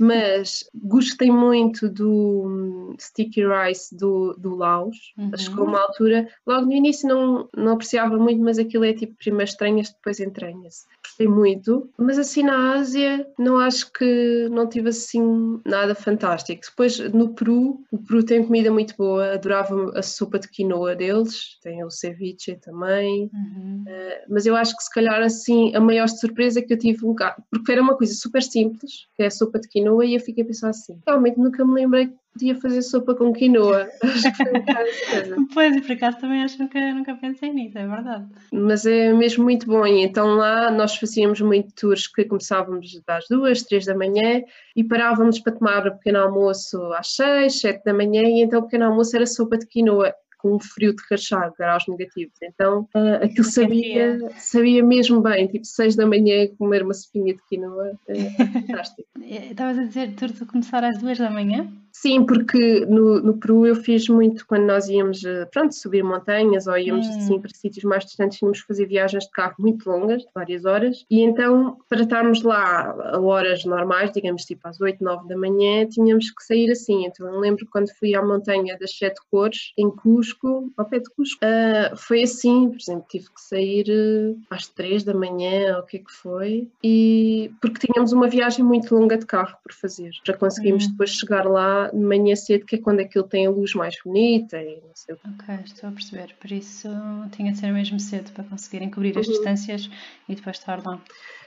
Mas gostei muito do hum, sticky rice do, do Laos. Uhum. Chegou uma altura, logo no início não, não apreciava muito, mas aquilo é tipo primeiro estranhas, depois entranha-se. Gostei muito, mas assim na Ásia não acho que não tive assim nada fantástico. Depois no Peru, o Peru tem comida muito boa, adorava a sopa de quinoa deles, tem o ceviche também, Uhum. uh, mas eu acho que se calhar assim a maior surpresa que eu tive um bocado, porque era uma coisa super simples, que é a sopa de quinoa, e eu fiquei a pensar assim, realmente nunca me lembrei que podia fazer sopa com quinoa. Acho que foi um bocado essa coisa. Pois, e por acaso também acho que nunca, nunca pensei nisso, é verdade. Mas é mesmo muito bom. E então lá nós fazíamos muito tours que começávamos às duas, três da manhã e parávamos para tomar o pequeno almoço às seis, sete da manhã e então o pequeno almoço era sopa de quinoa com um frio de rachar, graus negativos. Então ah, aquilo sabia, sabia mesmo bem, tipo seis da manhã comer uma sopinha de quinoa, é fantástico. Eh, Estavas a dizer tudo a começar às duas da manhã? Sim, porque no, no Peru eu fiz muito quando nós íamos, eh, pronto, subir montanhas ou íamos Hum. assim para sítios mais distantes, tínhamos que fazer viagens de carro muito longas, de várias horas, e então para estarmos lá a horas normais, digamos tipo às 8, 9 da manhã, tínhamos que sair assim. Então eu lembro quando fui à montanha das Sete Cores, em Cusco, ao pé de Cusco, ah, foi assim, por exemplo, tive que sair eh, às 3 da manhã, ou o que é que foi, e porque tínhamos uma viagem muito longa de carro por fazer, para conseguirmos Hum. depois chegar lá de manhã cedo, que é quando aquilo tem a luz mais bonita e não sei o quê. Ok, estou a perceber. Por isso tinha de ser mesmo cedo para conseguirem cobrir as Uhum. distâncias e depois estar lá.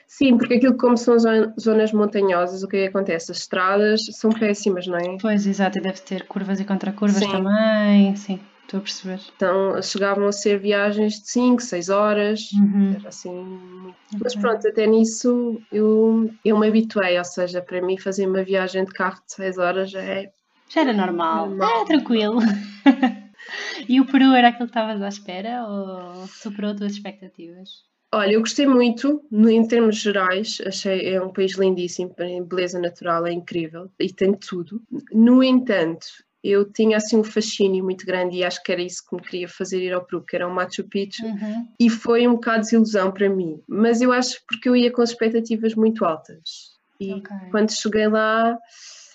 Sim, porque aquilo como são zo- zonas montanhosas, o que é que acontece? As estradas são péssimas, não é? Pois, exato, e deve ter curvas e contracurvas também. Sim, estou a perceber. Então chegavam a ser viagens de 5, 6 horas, Uhum. era assim muito... Mas Ok. pronto, até nisso eu, eu me habituei, ou seja, para mim fazer uma viagem de carro de 6 horas já é Já era normal, Normal. era tranquilo. e o Peru era aquilo que estavas à espera ou superou as tuas expectativas? Olha, eu gostei muito, em termos gerais, achei é um país lindíssimo, beleza natural é incrível e tem tudo. No entanto, eu tinha assim um fascínio muito grande e acho que era isso que me queria fazer ir ao Peru, que era o Machu Picchu, Uhum. e foi um bocado de desilusão para mim. Mas eu acho porque eu ia com expectativas muito altas. E Ok. quando cheguei lá,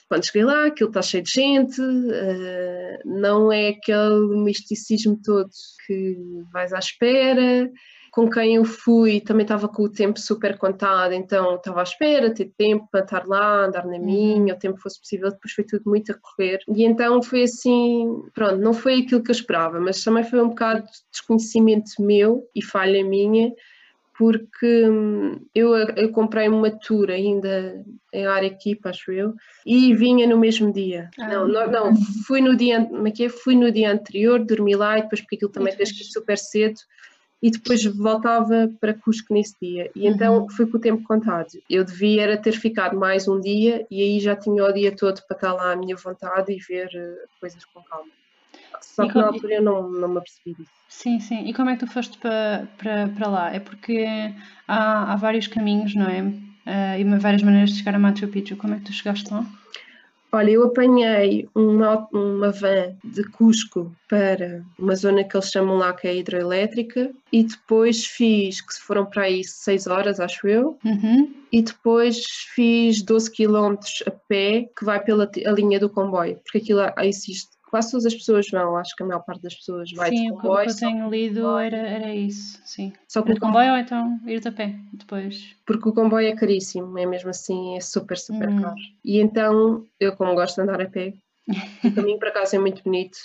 quando cheguei lá, aquilo está cheio de gente, eh, não é aquele misticismo todo que vais à espera. Com quem eu fui também estava com o tempo super contado, então estava à espera, ter tempo para estar lá, andar na minha, o tempo fosse possível, depois foi tudo muito a correr. E então foi assim, pronto, não foi aquilo que eu esperava, mas também foi um bocado de desconhecimento meu e falha minha, porque hum, eu, eu comprei uma tour ainda em Arequipa, acho eu, e vinha no mesmo dia. Ah. Não, não, não, fui no dia, como é que é? Fui no dia anterior, dormi lá e depois porque aquilo também tens que super cedo e depois voltava para Cusco nesse dia. E então Uhum. fui com o tempo contado. Eu devia era ter ficado mais um dia e aí já tinha o dia todo para estar lá à minha vontade e ver eh, coisas com calma. Só E que na co- altura eu não, não me apercebi disso. Sim, sim. E como é que tu foste para, para, para lá? É porque há, há vários caminhos, não é? Ah, e várias maneiras de chegar a Machu Picchu. Como é que tu chegaste lá? Olha, eu apanhei uma, uma van de Cusco para uma zona que eles chamam lá que é hidroelétrica e depois fiz, que foram para aí 6 horas, acho eu, Uhum. e depois fiz 12 km a pé que vai pela a linha do comboio, porque aquilo aí existe, quase todas as pessoas vão, acho que a maior parte das pessoas vai Sim, de o que, o comboio, que eu tenho lido era, era isso, sim. só que Ir o de comboio ou então ir a pé depois. porque o comboio é caríssimo, é mesmo assim, é super, super Hum. caro. E então, eu como gosto de andar a pé, o caminho para casa é muito bonito,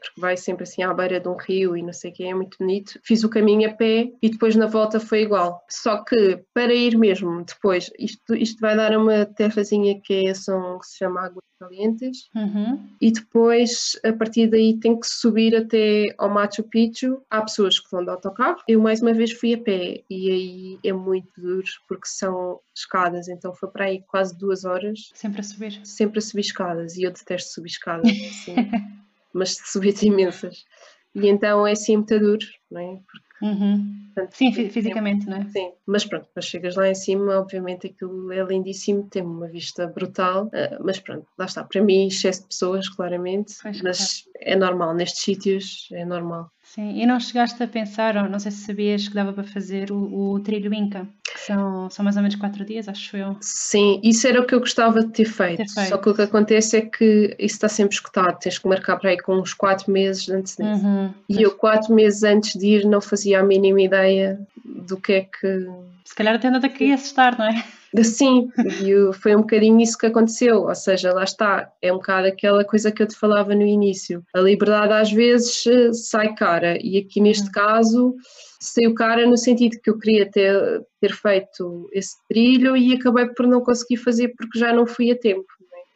porque vai sempre assim à beira de um rio e não sei o que, é muito bonito. Fiz o caminho a pé e depois na volta foi igual. Só que para ir mesmo depois, isto, isto vai dar a uma terrazinha que, é, são, que se chama Águas Calientes, Uhum. e depois a partir daí tem que subir até ao Machu Picchu. Há pessoas que vão de autocarro. Eu mais uma vez fui a pé e aí é muito duro porque são escadas, então foi para aí quase duas horas Sempre a subir. sempre a subir escadas e eu detesto subir escadas, assim, mas subi imensas. E então é assim muito duro, não é? Porque, Uhum. portanto, Sim, fi- fisicamente, não é? Sim, mas pronto, depois chegas lá em cima, obviamente aquilo é lindíssimo, tem uma vista brutal, eh, mas pronto, lá está, para mim excesso de pessoas, claramente, Pois, mas é normal, nestes sítios é normal. Sim, e não chegaste a pensar, ou não sei se sabias que dava para fazer o, o trilho Inca, que são, são mais ou menos quatro dias, acho eu. Sim, isso era o que eu gostava de ter feito. Ter feito. Só que o que acontece é que isso está sempre escutado, tens que marcar para aí com uns quatro meses de antecedência. Uhum. E eu, quatro meses antes de ir, não fazia a mínima ideia do que é que. Se calhar até ainda daqui a assustar, não é? Sim, e foi um bocadinho isso que aconteceu, ou seja, lá está, é um bocado aquela coisa que eu te falava no início. A liberdade às vezes eh, sai cara, e aqui neste caso saiu cara no sentido que eu queria ter, ter feito esse trilho e acabei por não conseguir fazer porque já não fui a tempo.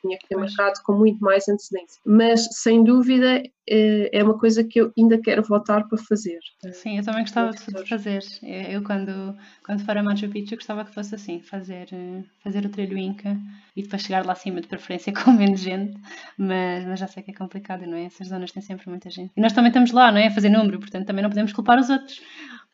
Tinha que ter marcado com muito mais antecedência. Mas, sem dúvida, eh, é uma coisa que eu ainda quero voltar para fazer. Sim, eu também gostava de fazer. Eu, quando, quando for a Machu Picchu, gostava que fosse assim: fazer, eh, fazer o trilho Inca e depois chegar lá acima, de preferência com menos gente. Mas, mas já sei que é complicado, não é? Essas zonas têm sempre muita gente. E nós também estamos lá, não é? A fazer número, portanto também não podemos culpar os outros.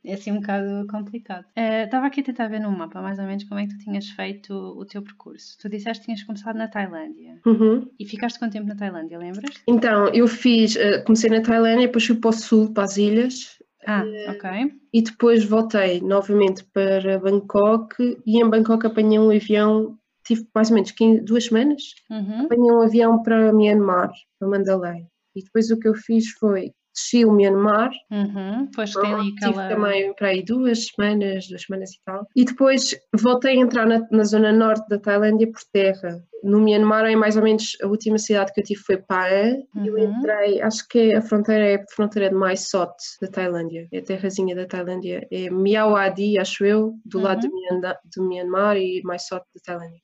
É assim um bocado complicado. Eh, Estava aqui a tentar ver no mapa mais ou menos como é que tu tinhas feito o teu percurso. Tu disseste que tinhas começado na Tailândia. Uhum. E ficaste quanto tempo na Tailândia, lembras? Então, eu fiz, eh, comecei na Tailândia, depois fui para o sul, para as ilhas, Ah, ok. e depois voltei novamente para Bangkok, e em Bangkok apanhei um avião, tive mais ou menos 15, duas semanas, Uhum. apanhei um avião para Myanmar, para Mandalay. E depois o que eu fiz foi, desci o Myanmar, Uhum. Pois tem ali tive aquela. também para aí duas semanas, duas semanas e tal. E depois voltei a entrar na, na zona norte da Tailândia por terra. No Myanmar, é mais ou menos a última cidade que eu tive foi Pae. Eu Uhum. entrei, acho que a fronteira é a fronteira de Mae Sot, da Tailândia. É a terrazinha da Tailândia. É Miawadi, acho eu, do lado do, Myanmar, do Myanmar e Mae Sot da Tailândia.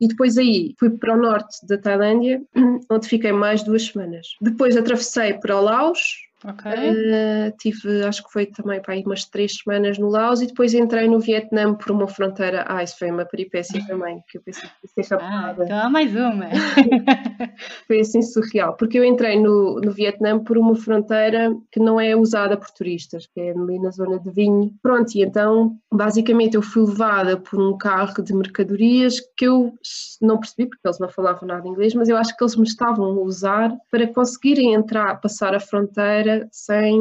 E depois aí fui para o norte da Tailândia, onde fiquei mais duas semanas. Depois atravessei para o Laos, Uh, tive, acho que foi também para aí umas três semanas no Laos e depois entrei no Vietnã por uma fronteira. Ah, isso foi uma peripécia também, que eu pensei que ia ser Ah, raptada. então há mais uma. Foi assim surreal, porque eu entrei no, no Vietnã por uma fronteira que não é usada por turistas, que é ali na zona de vinho. Pronto, e então basicamente eu fui levada por um carro de mercadorias que eu não percebi, porque eles não falavam nada inglês, mas eu acho que eles me estavam a usar para conseguirem entrar, passar a fronteira sem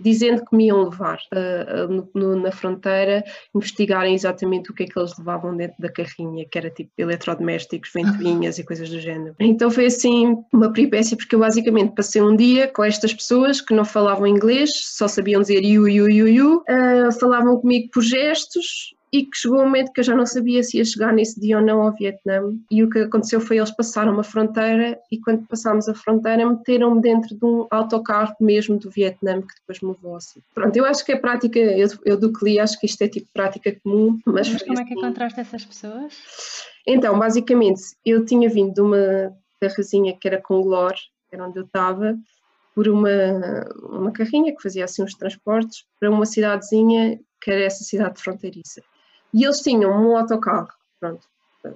dizendo que me iam levar uh, no- no- na fronteira, investigarem exatamente o que é que eles levavam dentro da carrinha, que era tipo eletrodomésticos, ventoinhas e coisas do género. Então foi assim uma peripécia, porque eu basicamente passei um dia com estas pessoas que não falavam inglês, só sabiam dizer you, you, you, you, uh, falavam comigo por gestos e que chegou um momento que eu já não sabia se ia chegar nesse dia ou não ao Vietnã. E o que aconteceu foi eles passaram uma fronteira e quando passámos a fronteira meteram-me dentro de um autocarro mesmo do Vietnã que depois me levou assim. Pronto, eu acho que é prática, eu, eu do que li acho que isto é tipo prática comum, mas, Mas como é que assim. encontraste essas pessoas? Então, basicamente, eu tinha vindo de uma terrazinha que era com Glor, era onde eu estava, por uma, uma carrinha que fazia assim uns transportes para uma cidadezinha que era essa cidade fronteiriça. E eles tinham um autocarro, pronto,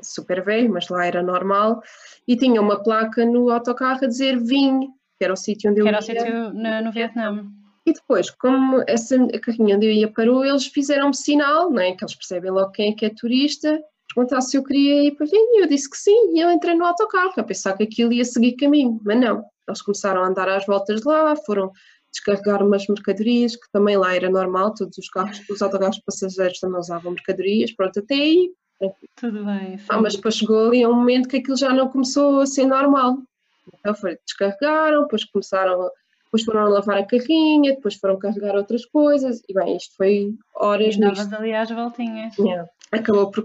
super velho, mas lá era normal, e tinha uma placa no autocarro a dizer Vinho, que era o sítio onde eu Que era o ia. sítio na- no Vietnã. E depois, como essa carrinha onde eu ia parou, eles fizeram-me sinal, não é? que eles percebem logo quem é que é turista, perguntar se eu queria ir para Vinho, e eu disse que sim, e eu entrei no autocarro, a pensar que aquilo ia seguir caminho, mas não. Eles começaram a andar às voltas de lá, foram descarregar umas mercadorias, que também lá era normal, todos os carros, os autocarros passageiros também usavam mercadorias, pronto, até aí. Tudo bem. Ah, mas depois chegou ali um momento que aquilo já não começou a ser normal. Então foi, descarregaram, depois começaram, depois foram a lavar a carrinha, depois foram carregar outras coisas, e bem, isto foi horas E nisto. ali às voltinhas. Yeah. Acabou por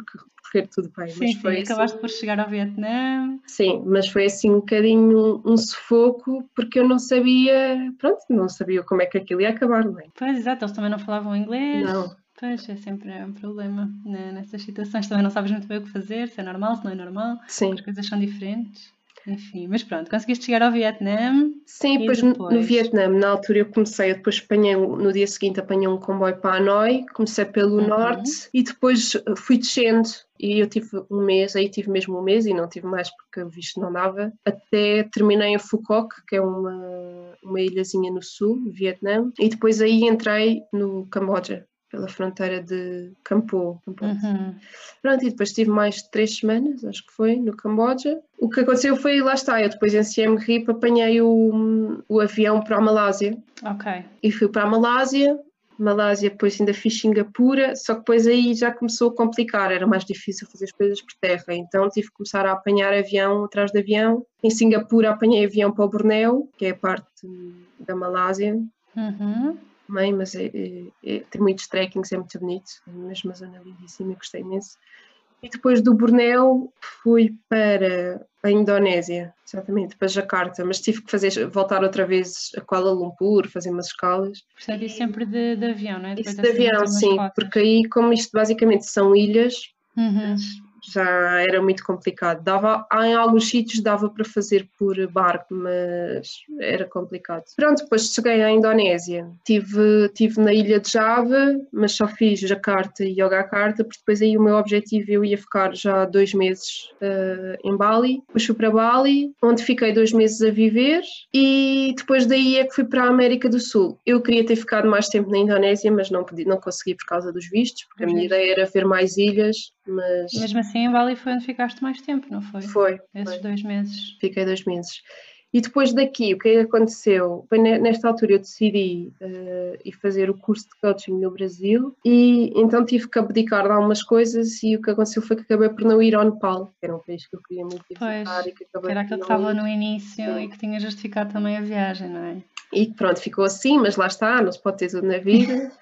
correr tudo bem, Sim, mas sim, foi acabaste assim, por chegar ao Vietnã. sim, mas foi assim um bocadinho um, um sufoco, porque eu não sabia, pronto, não sabia como é que aquilo ia acabar, não é? Pois, exato, eles também não falavam inglês. Não. Pois, é sempre um problema né, nessas situações. Também não sabes muito bem o que fazer, se é normal, se não é normal. Sim, As coisas são diferentes. Enfim, mas pronto, conseguiste chegar ao Vietnã. Sim, E depois, no- depois? Vietnã, na altura eu comecei, eu depois apanhei, no dia seguinte apanhei um comboio para Hanoi, comecei pelo Uhum. norte e depois uh, fui descendo e eu tive um mês, aí tive mesmo um mês e não tive mais porque o visto não dava, até terminei em Phu Quoc, que é uma, uma ilhazinha no sul do Vietnã, e depois aí entrei no Camboja. Pela fronteira de Campo. Uhum. Pronto, e depois estive mais três semanas, acho que foi, no Camboja. O que aconteceu foi, lá está, eu depois em Siem Reap apanhei o, o avião para a Malásia. Ok. E fui para a Malásia, Malásia, depois ainda fiz Singapura, só que depois aí já começou a complicar, era mais difícil fazer as coisas por terra, então tive que começar a apanhar avião atrás de avião. Em Singapura apanhei avião para o Bornéu, que é a parte da Malásia, Uhum. Também, mas é, é, é- tem muitos trekkings, é muito bonito, é mesmo uma zona lindíssima, gostei imenso. E depois do Bornéu fui para a Indonésia, exatamente, para Jakarta, mas tive que fazer, voltar outra vez a Kuala Lumpur, fazer umas escalas. Isso sempre de, de avião, não é? Depois Isso de avião, sim, rotas. porque aí, como isto basicamente são ilhas, Uhum. Já era muito complicado. Dava, em alguns sítios dava para fazer por barco, mas era complicado. Pronto, depois cheguei à Indonésia. Tive, tive na ilha de Java, mas só fiz Jakarta e Yogyakarta, porque depois aí o meu objetivo eu ia ficar já dois meses eh, em Bali. Depois fui para Bali, onde fiquei dois meses a viver e depois daí é que fui para a América do Sul. Eu queria ter ficado mais tempo na Indonésia, mas não, podia, não consegui por causa dos vistos, porque a minha Uhum. ideia era ver mais ilhas, mas Mesmo assim, em Bali foi onde ficaste mais tempo, não foi? foi. Esses foi. dois meses. Fiquei dois meses. E depois daqui, o que é que aconteceu? Foi ne- nesta altura eu decidi eh, ir fazer o curso de coaching no Brasil e então tive que abdicar de algumas coisas e o que aconteceu foi que acabei por não ir ao Nepal, que era um país que eu queria muito Pois, visitar e que Que acabei era que não estava no início Sim. e que tinha justificado também a viagem, não é? E pronto, ficou assim, mas lá está, não se pode ter tudo na vida.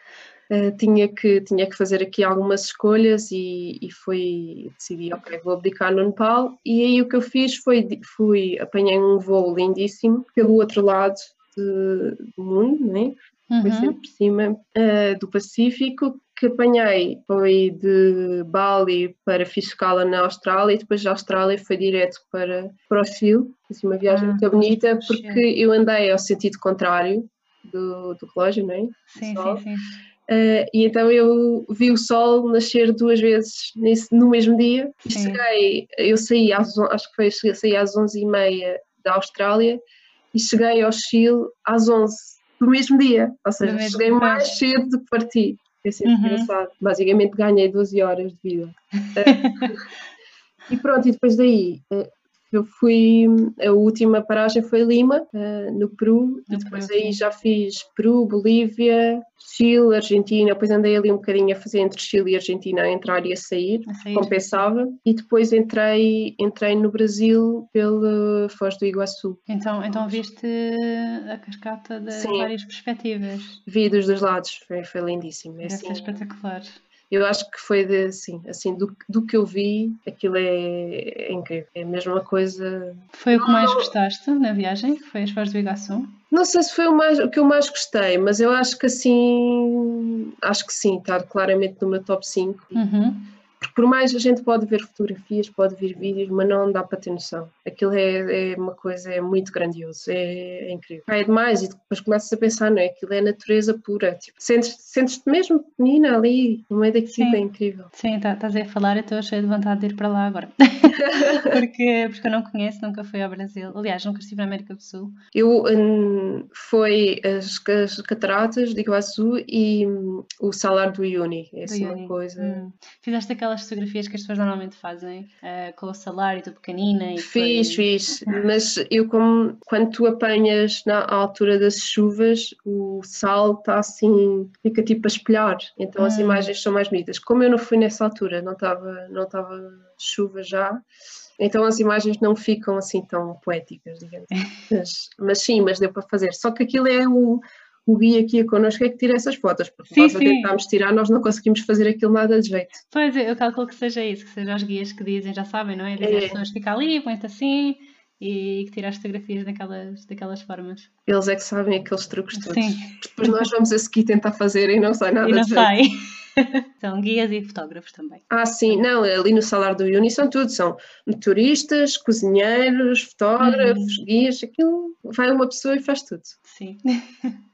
Eh, tinha, que, tinha que fazer aqui algumas escolhas e, e foi, decidi, ok, vou abdicar no Nepal. E aí o que eu fiz foi, fui, apanhei um voo lindíssimo pelo outro lado de- do mundo, né? foi Uhum. sempre por cima eh, do Pacífico, que apanhei foi de Bali para fiz escala na Austrália e depois da Austrália foi direto para, para o Chile, assim, uma viagem Ah, muito bonita, porque eu andei ao sentido contrário do, do relógio, não é? Sim, sim, sim. Eh, e então eu vi o sol nascer duas vezes nesse- no mesmo dia. E cheguei, eu saí às, acho que foi, cheguei- saí às 11h30 da Austrália e cheguei ao Chile às 11 do mesmo dia. Ou seja, mesmo cheguei dia. mais cedo do que parti. Foi sempre Uhum. engraçado. Basicamente ganhei 12 horas de vida. Eh, e pronto, e depois daí eh, eu fui, a última paragem foi Lima, eh, no Peru, e No depois Peru, aí já fiz Peru, Bolívia, Chile, Argentina, depois andei ali um bocadinho a fazer entre Chile e Argentina, a entrar e a sair, A sair. compensava, e depois entrei, entrei no Brasil pela Foz do Iguaçu. Então, então viste a cascata de Sim. várias perspectivas. Vi dos dois lados, foi, foi lindíssimo. É Deve assim, espetacular. Eu acho que foi de, assim, assim do, do que eu vi, aquilo é, é incrível. É a mesma coisa Foi o que mais gostaste na viagem? Foi as Foz do Iguaçu? Não sei se foi o, mais, o que eu mais gostei, mas eu acho que assim, acho que sim, está claramente no meu top 5. Uhum. Porque por mais a gente pode ver fotografias, pode ver vídeos, mas não dá para ter noção. Aquilo é, é uma coisa, é muito grandioso, é, é incrível. É demais e depois começas a pensar, não é? Aquilo é natureza pura. Tipo, sentes- sentes-te mesmo pequenina ali, no meio daquilo, Sim. é incrível. Sim, tá- estás a falar e estou cheia de vontade de ir para lá agora. porque, porque eu não conheço, nunca fui ao Brasil. Aliás, nunca estive na América do Sul. Eu hum, foi as, as cataratas de Iguaçu e hum, o Salar do Uyuni. É assim uma coisa. Hum. Fizeste aquelas fotografias que as pessoas normalmente fazem eh, com o salário, tu pequenina e Fiz, fiz, mas eu como quando tu apanhas na altura das chuvas, o sal está assim, fica tipo a espelhar, então as Hum. imagens são mais bonitas. Como eu não fui nessa altura, não estava não estava chuva já, então as imagens não ficam assim tão poéticas, digamos. Mas, mas sim, mas deu para fazer. Só que aquilo é o, o guia que ia connosco é que tira essas fotos, porque Sim, nós sim. tentámos tirar, nós não conseguimos fazer aquilo nada de jeito. Pois, eu calculo que seja isso, que sejam os guias que dizem, já sabem, não é? Dizem É. pessoas, fica ali, põe-te assim e que tira as fotografias daquelas, daquelas formas. Eles é que sabem aqueles truques todos. Sim, Depois nós vamos a seguir tentar fazer e não sai nada e não de jeito. sai. São guias e fotógrafos também. Ah, sim, não, ali no salário do Uni são tudo, são turistas, cozinheiros, fotógrafos, Uhum. guias, aquilo vai uma pessoa e faz tudo. Sim.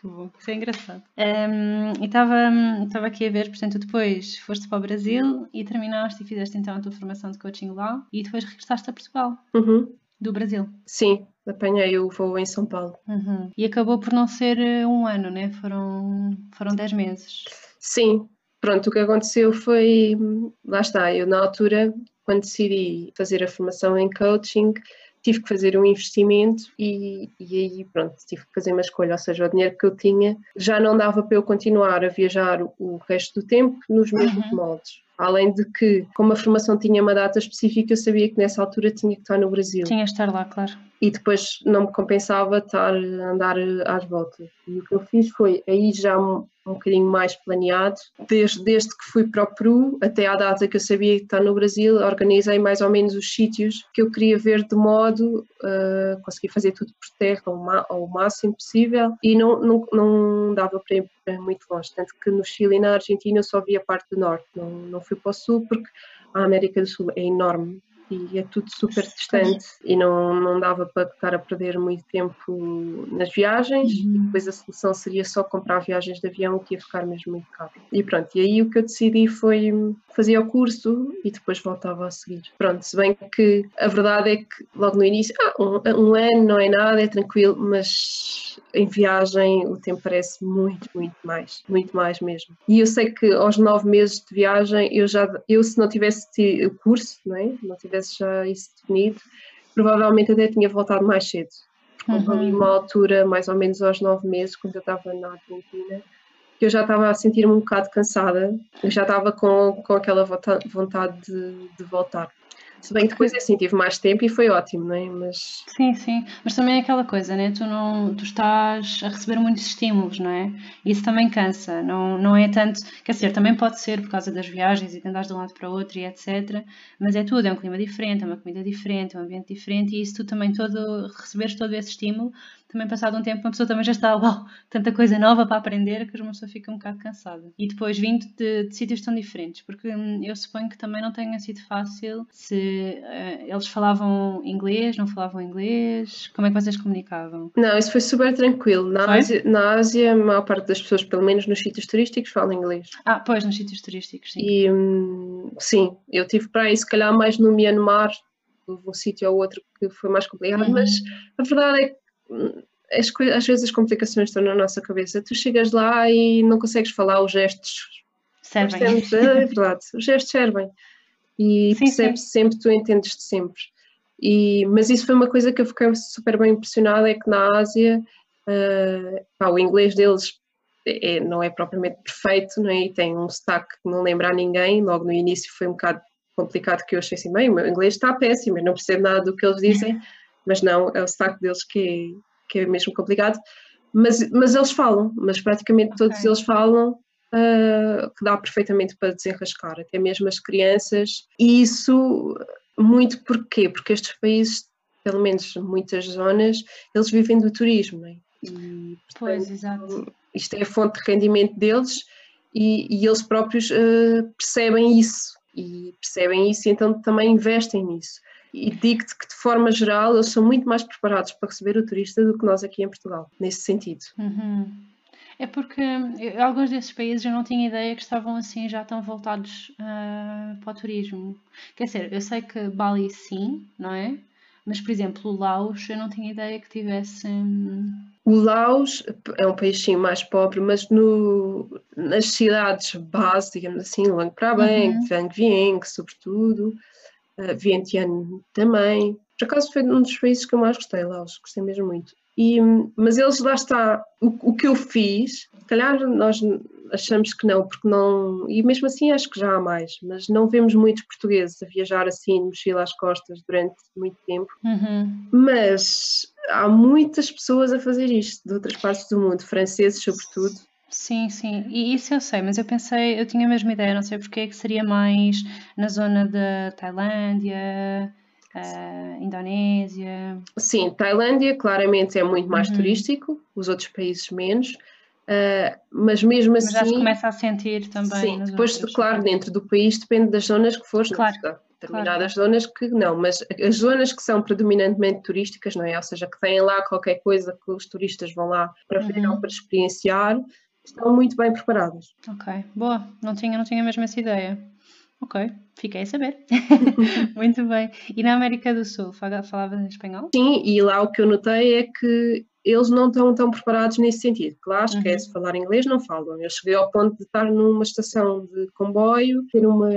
que bom, isso é engraçado. Ehm, e estava aqui a ver, portanto, depois foste para o Brasil e terminaste e fizeste então a tua formação de coaching lá e depois regressaste a Portugal, Uhum. do Brasil. Sim, apanhei o voo em São Paulo. Uhum. E acabou por não ser eh, um ano, né? Foram, foram 10 meses. Sim, pronto, o que aconteceu foi, lá está, eu na altura, quando decidi fazer a formação em coaching, tive que fazer um investimento e, e aí pronto, tive que fazer uma escolha, ou seja, o dinheiro que eu tinha já não dava para eu continuar a viajar o resto do tempo nos mesmos uhum. moldes. Além de que, como a formação tinha uma data específica, eu sabia que nessa altura tinha que estar no Brasil. Tinha que estar lá, claro. E depois não me compensava estar a andar às voltas. E o que eu fiz foi, aí já um bocadinho mais planeado. Desde, desde que fui para o Peru até à data que eu sabia que está no Brasil, organizei mais ou menos os sítios que eu queria ver de modo a uh, conseguir fazer tudo por terra ao, ao máximo possível e não, não, não dava para ir muito longe. Tanto que no Chile e na Argentina eu só via a parte do norte, não, não fui para o sul porque a América do Sul é enorme e é tudo super distante e não, não dava para estar a perder muito tempo nas viagens uhum. e depois a solução seria só comprar viagens de avião que ia ficar mesmo muito caro. E pronto, e aí o que eu decidi foi fazer o curso e depois voltava a seguir. Pronto, se bem que a verdade é que logo no início, ah, um, um ano não é nada, é tranquilo, mas em viagem o tempo parece muito, muito mais, muito mais mesmo. E eu sei que aos nove meses de viagem, eu já, eu se não tivesse o curso, não é? Não tivesse já isso definido, provavelmente até tinha voltado mais cedo. Porque uhum. ali uma altura, mais ou menos aos nove meses, quando eu estava na Argentina, que eu já estava a sentir-me um bocado cansada, eu já estava com, com aquela vontade de, de voltar. Se bem que depois assim tive mais tempo e foi ótimo, não é? Mas... Sim, sim. Mas também é aquela coisa, né? Tu, não, tu estás a receber muitos estímulos, não é? Isso também cansa. Não, não é tanto. Quer dizer, também pode ser por causa das viagens e andares de um lado para o outro e etc. Mas é tudo. É um clima diferente, é uma comida diferente, é um ambiente diferente e isso tu também todo. receberes todo esse estímulo também passado um tempo uma pessoa também já está, uau, tanta coisa nova para aprender que uma pessoa fica um bocado cansada. E depois vindo de, de sítios tão diferentes, porque hum, eu suponho que também não tenha sido fácil se uh, eles falavam inglês, não falavam inglês, como é que vocês comunicavam? Não, isso foi super tranquilo. Na, Ásia, na Ásia, a maior parte das pessoas, pelo menos nos sítios turísticos, falam inglês. Ah, pois, nos sítios turísticos, sim. E hum, sim, eu tive para aí, se calhar, mais no Myanmar, houve um sítio ou outro que foi mais complicado, uhum. mas a verdade é que as, às vezes as complicações estão na nossa cabeça. Tu chegas lá e não consegues falar os gestos. Servem. É verdade, os gestos servem. E percebes sempre, tu entendes-te sempre. E, mas isso foi uma coisa que eu fiquei super bem impressionada, é que na Ásia uh, pá, o inglês deles é, não é propriamente perfeito, não é? e tem um sotaque que não lembra a ninguém, logo no início foi um bocado complicado que eu achei assim, bem, o meu inglês está péssimo, eu não percebo nada do que eles dizem, mas não, é o sotaque deles que é, que é mesmo complicado, mas, mas eles falam, mas praticamente okay. todos eles falam uh, que dá perfeitamente para desenrascar, até mesmo as crianças, e isso muito porquê? Porque estes países, pelo menos muitas zonas, eles vivem do turismo, é? e, portanto, pois, exato. Isto é a fonte de rendimento deles e, e eles próprios uh, percebem isso e percebem isso e então também investem nisso e digo-te que de forma geral eles são muito mais preparados para receber o turista do que nós aqui em Portugal, nesse sentido. Uhum. É porque eu, alguns desses países eu não tinha ideia que estavam assim já tão voltados uh, para o turismo. Quer dizer, eu sei que Bali sim, não é? Mas, por exemplo, o Laos, eu não tinha ideia que tivesse. O Laos é um país sim mais pobre, mas no, nas cidades base, digamos assim, Luang Prabang, uhum. Vang Vieng, sobretudo, uh, Vientiane também. Por acaso foi um dos países que eu mais gostei, Laos, gostei mesmo muito. E, mas eles lá está, o, o que eu fiz, se calhar nós achamos que não, porque não, e mesmo assim acho que já há mais, mas não vemos muitos portugueses a viajar assim, mochila às costas durante muito tempo. Uhum. Mas há muitas pessoas a fazer isto, de outras partes do mundo, franceses sobretudo, Sim, sim, e isso eu sei, mas eu pensei, eu tinha a mesma ideia, não sei porque, que seria mais na zona da Tailândia, uh, Indonésia. Sim, Tailândia claramente é muito mais uhum. turístico, os outros países menos, uh, mas mesmo assim. Mas já se assim começa a sentir também. Sim, depois, claro, dentro do país depende das zonas que fores. Claro. Determinadas claro. zonas que não, mas as zonas que são predominantemente turísticas, não é? Ou seja, que têm lá qualquer coisa que os turistas vão lá para ver uhum. ou para experienciar, estão muito bem preparadas. Ok, boa, não tinha, não tinha mesmo essa ideia. Ok, fiquei a saber. muito bem. E na América do Sul, falava em espanhol? Sim, e lá o que eu notei é que eles não estão tão preparados nesse sentido. Claro, esquece uhum. falar inglês, não falam. Eu cheguei ao ponto de estar numa estação de comboio, ter uma,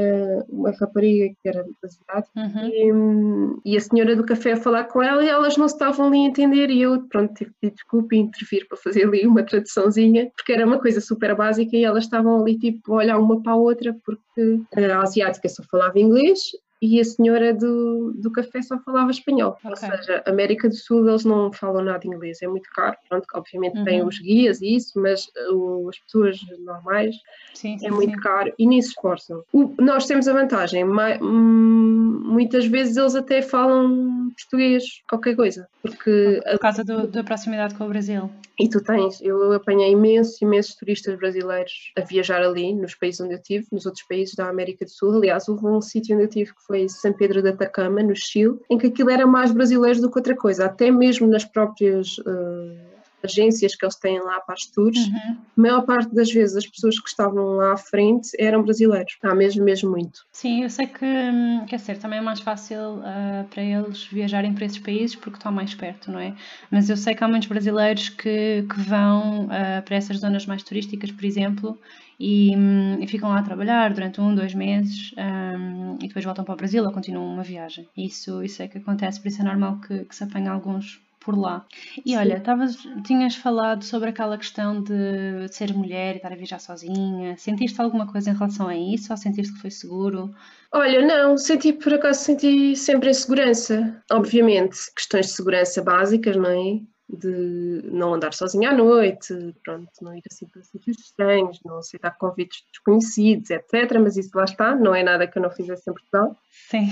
uma rapariga que era asiática uhum. e, e, a senhora do café a falar com ela e elas não estavam ali a entender e eu, pronto, tive que pedir desculpa e intervir para fazer ali uma traduçãozinha, porque era uma coisa super básica e elas estavam ali tipo a olhar uma para a outra porque a asiática só falava inglês e a senhora do, do café só falava espanhol. Okay. Ou seja, América do Sul eles não falam nada inglês, é muito caro. Pronto, obviamente uhum. tem os guias e isso, mas uh, as pessoas normais sim, sim, é muito sim. caro e nem se esforçam. O, nós temos a vantagem, hum, muitas vezes eles até falam português, qualquer coisa, porque por causa do, da proximidade com o Brasil. E tu tens, eu apanhei imensos, imensos turistas brasileiros a viajar ali, nos países onde eu tive, nos outros países da América do Sul. Aliás, houve um sítio onde eu tive que foi foi São Pedro da Atacama, no Chile, em que aquilo era mais brasileiro do que outra coisa, até mesmo nas próprias uh, agências que eles têm lá para as tours, uhum. a maior parte das vezes as pessoas que estavam lá à frente eram brasileiros, há mesmo, mesmo muito. Sim, eu sei que, hum, quer dizer, também é mais fácil uh, para eles viajarem para esses países porque estão mais perto, não é? Mas eu sei que há muitos brasileiros que, que vão uh, para essas zonas mais turísticas, por exemplo, e, hum, e, ficam lá a trabalhar durante um, dois meses um, e depois voltam para o Brasil ou continuam uma viagem. Isso, isso é que acontece, por isso é normal que, que se apanhe alguns por lá. E Sim. olha, tavas, tinhas falado sobre aquela questão de, de, ser mulher e estar a viajar sozinha. Sentiste alguma coisa em relação a isso ou sentiste que foi seguro? Olha, não, senti por acaso senti sempre a segurança. Obviamente, questões de segurança básicas, não é? De não andar sozinha à noite, pronto, não ir assim para sítios estranhos, não aceitar convites desconhecidos, etc. Mas isso lá está, não é nada que eu não fizesse em Portugal. Sim.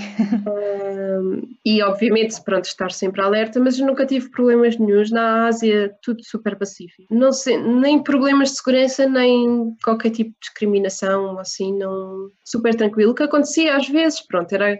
Um, e obviamente, pronto, estar sempre alerta, mas eu nunca tive problemas nenhums. Na Ásia, tudo super pacífico. Não sei, nem problemas de segurança, nem qualquer tipo de discriminação, assim, não. Super tranquilo. O que acontecia às vezes, pronto, era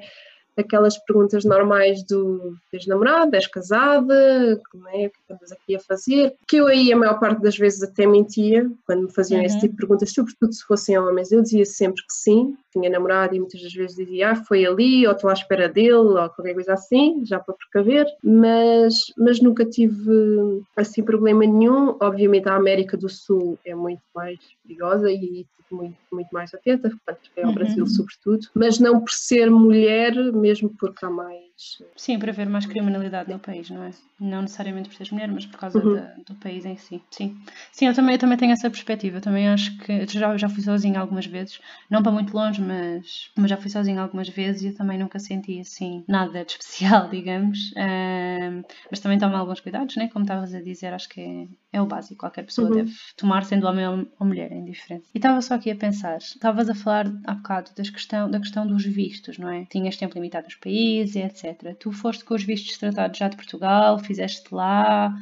aquelas perguntas normais do tens namorado, és casada, como é, o que estamos aqui a fazer, que eu aí a maior parte das vezes até mentia, quando me faziam uhum. esse tipo de perguntas, sobretudo se fossem homens, eu dizia sempre que sim, tinha namorado e muitas das vezes dizia, ah, foi ali, ou estou à espera dele, ou qualquer coisa assim, já para precaver, mas, mas nunca tive assim problema nenhum, obviamente a América do Sul é muito mais perigosa e muito, muito mais atenta, portanto, é ao uhum. Brasil sobretudo, mas não por ser mulher, mesmo porque há mais. Sim, para haver mais criminalidade no país, não é? Não necessariamente por seres mulher, mas por causa uhum. da, do país em si. Sim, Sim eu, também, eu também tenho essa perspectiva. Eu também acho que já, já fui sozinha algumas vezes, não para muito longe, mas, mas já fui sozinha algumas vezes e eu também nunca senti assim nada de especial, digamos. Um, mas também tomo alguns cuidados, né? Como estavas a dizer, acho que é, é o básico. Qualquer pessoa uhum. deve tomar, sendo homem ou mulher, é indiferente. E estava só aqui a pensar, estavas a falar há bocado das questão, da questão dos vistos, não é? Tinhas tempo limitado nos países, etc. Tu foste com os vistos tratados já de Portugal, fizeste lá,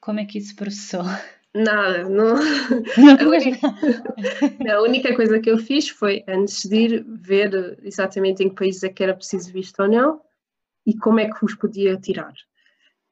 como é que isso processou? Nada, não. não a, única, a única coisa que eu fiz foi, antes de ir, ver exatamente em que países é que era preciso visto ou não e como é que os podia tirar.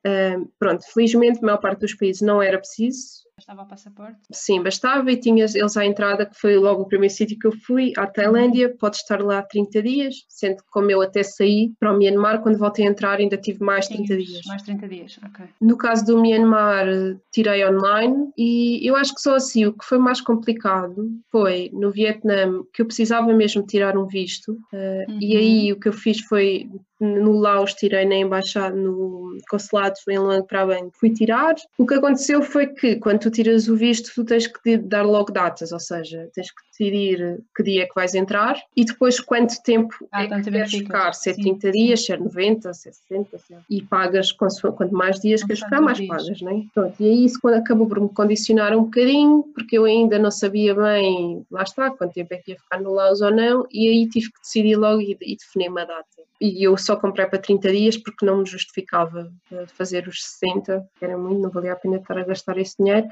Uh, pronto, felizmente, a maior parte dos países não era preciso, Bastava o passaporte? Sim, bastava e tinhas eles à entrada, que foi logo o primeiro sítio que eu fui, à Tailândia, pode estar lá 30 dias, sendo que como eu até saí para o Myanmar, quando voltei a entrar ainda tive mais 30 dias. Mais 30 dias, ok. No caso do Myanmar, tirei online e eu acho que só assim, o que foi mais complicado foi no Vietnã, que eu precisava mesmo tirar um visto, uh, uhum. e aí o que eu fiz foi no Laos tirei na embaixada, no consulado em Luang Prabang, fui tirar. O que aconteceu foi que quando tu tiras o visto, tu tens que dar logo datas, ou seja, tens que decidir que dia é que vais entrar e depois quanto tempo ah, é que queres ficar, se é 30 sim. dias, se é 90, se é 60, se é... e pagas quanto mais dias queres ficar, mais dias. pagas, não é? Pronto, e aí isso acabou por me condicionar um bocadinho, porque eu ainda não sabia bem, lá está, quanto tempo é que ia ficar no Laos ou não, e aí tive que decidir logo e, e definir uma data. E eu só comprei para 30 dias porque não me justificava eh, fazer os 60, que era muito, não valia a pena estar a gastar esse dinheiro.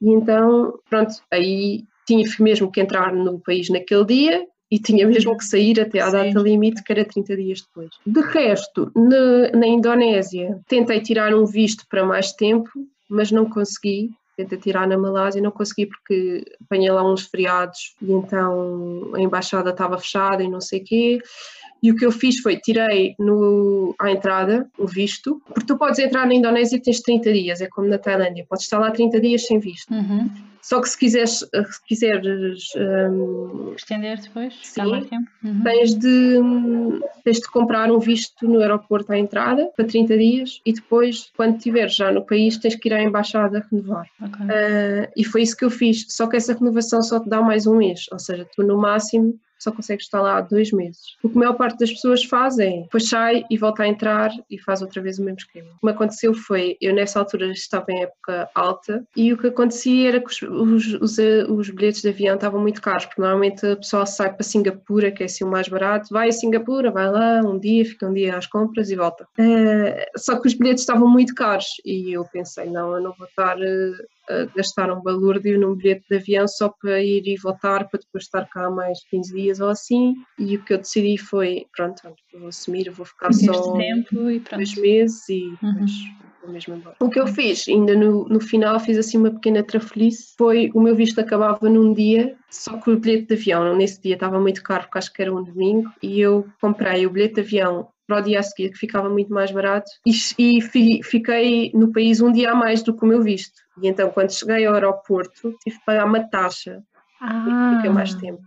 E então, pronto, aí tinha mesmo que entrar no país naquele dia e tinha mesmo que sair até à data limite, que era 30 dias depois. De resto, na, na Indonésia, tentei tirar um visto para mais tempo, mas não consegui. Tentei tirar na Malásia, não consegui porque apanhei lá uns feriados e então a embaixada estava fechada e não sei o quê. E o que eu fiz foi, tirei no, à entrada o visto, porque tu podes entrar na Indonésia e tens 30 dias, é como na Tailândia, podes estar lá 30 dias sem visto. Uhum. Só que se quiseres, se quiseres um, estender depois, sim, tempo. Uhum. Tens, de, tens de comprar um visto no aeroporto à entrada para 30 dias e depois, quando estiveres já no país, tens que ir à embaixada renovar. Okay. Uh, e foi isso que eu fiz. Só que essa renovação só te dá mais um mês, ou seja, tu no máximo só consegues estar lá dois meses. O que a maior parte das pessoas fazem, depois sai e volta a entrar e faz outra vez o mesmo esquema. O que me aconteceu foi, eu nessa altura estava em época alta e o que acontecia era que os, os, os, os bilhetes de avião estavam muito caros, porque normalmente a pessoa sai para Singapura, que é assim o mais barato, vai a Singapura, vai lá um dia, fica um dia às compras e volta. Uh, só que os bilhetes estavam muito caros e eu pensei, não, eu não vou estar... Gastar um balúrdio num bilhete de avião só para ir e voltar, para depois estar cá mais 15 dias ou assim. E o que eu decidi foi: pronto, vou assumir, vou ficar só tempo dois meses e uhum. depois. O que eu fiz, ainda no, no final, fiz assim uma pequena trafelice: foi o meu visto acabava num dia, só que o bilhete de avião, nesse dia estava muito caro, porque acho que era um domingo, e eu comprei o bilhete de avião para o dia a seguir, que ficava muito mais barato, e, e fiquei no país um dia a mais do que o meu visto. E então, quando cheguei ao aeroporto, tive que pagar uma taxa. Ah. Fiquei mais tempo.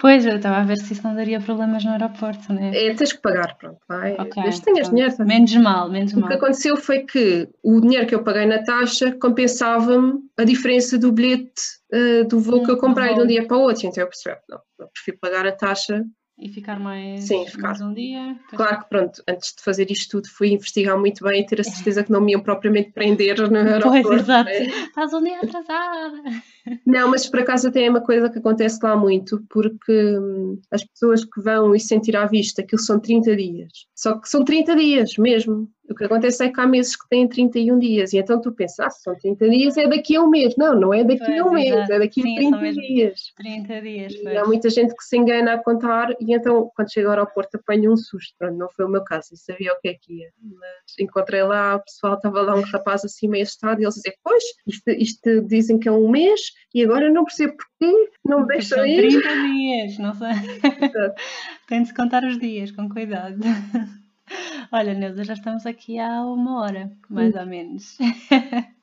Pois, eu estava a ver se isso não daria problemas no aeroporto, né? É, tens que pagar, pronto, vai. Okay, Desde tenhas dinheiro. Menos mal, menos mal. O que aconteceu foi que o dinheiro que eu paguei na taxa compensava-me a diferença do bilhete uh, do voo que eu comprei de um dia para o outro. Então eu percebi, não, eu prefiro pagar a taxa e ficar mais, Sim, ficar. mais um dia? Claro que pronto, antes de fazer isto tudo fui investigar muito bem e ter a certeza que não me iam propriamente prender no aeroporto. Pois, exato. Né? Estás um dia atrasada. Não, mas por acaso até é uma coisa que acontece lá muito, porque hum, as pessoas que vão e sentir à vista aquilo são 30 dias. Só que são 30 dias mesmo. O que acontece é que há meses que têm 31 dias e então tu pensas, ah, são 30 dias, é daqui a um mês. Não, não é daqui pois, a um mês, é daqui a 30 dias. 30 dias. E há muita gente que se engana a contar e então quando chega ao aeroporto apanha um susto. Pronto, não foi o meu caso, eu sabia o que é que ia. Mas encontrei lá, o pessoal estava lá um rapaz assim meio assustado e eles diziam, pois, isto, isto, dizem que é um mês e agora não percebo porquê, não me deixam ir. 30 dias, não sei. Tem de se contar os dias, com cuidado. Olha, Neuza, já estamos aqui há uma hora, mais hum. ou menos.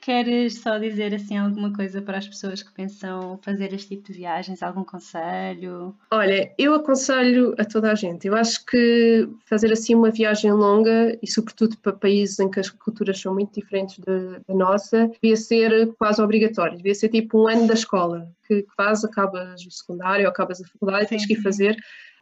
Queres só dizer assim alguma coisa para as pessoas que pensam fazer este tipo de viagens? Algum conselho? Olha, eu aconselho a toda a gente. Eu acho que fazer assim uma viagem longa e sobretudo para países em que as culturas são muito diferentes da, nossa, devia ser quase obrigatório. Devia ser tipo um ano da escola que, faz, acabas o secundário, acabas a faculdade, tens que ir fazer,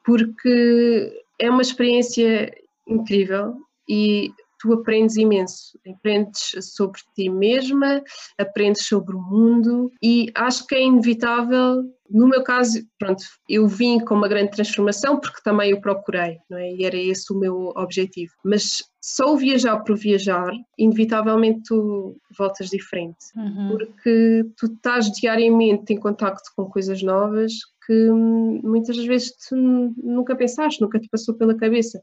porque é uma experiência incrível e tu aprendes imenso, aprendes sobre ti mesma, aprendes sobre o mundo e acho que é inevitável. No meu caso, pronto, eu vim com uma grande transformação porque também o procurei, não é? E era esse o meu objetivo. Mas só o viajar por viajar, inevitavelmente tu voltas diferente, uhum. porque tu estás diariamente em contacto com coisas novas que muitas vezes tu nunca pensaste, nunca te passou pela cabeça.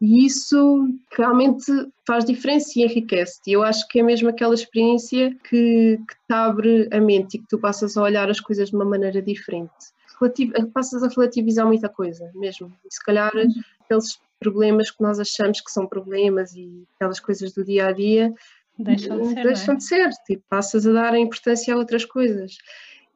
E isso realmente faz diferença e enriquece. E eu acho que é mesmo aquela experiência que, que te abre a mente e que tu passas a olhar as coisas de uma maneira diferente. Relativ passas a relativizar muita coisa mesmo. E se calhar uhum. aqueles problemas que nós achamos que são problemas e aquelas coisas do dia a dia deixam de ser. Deixam é? de ser. Tipo, passas a dar a importância a outras coisas.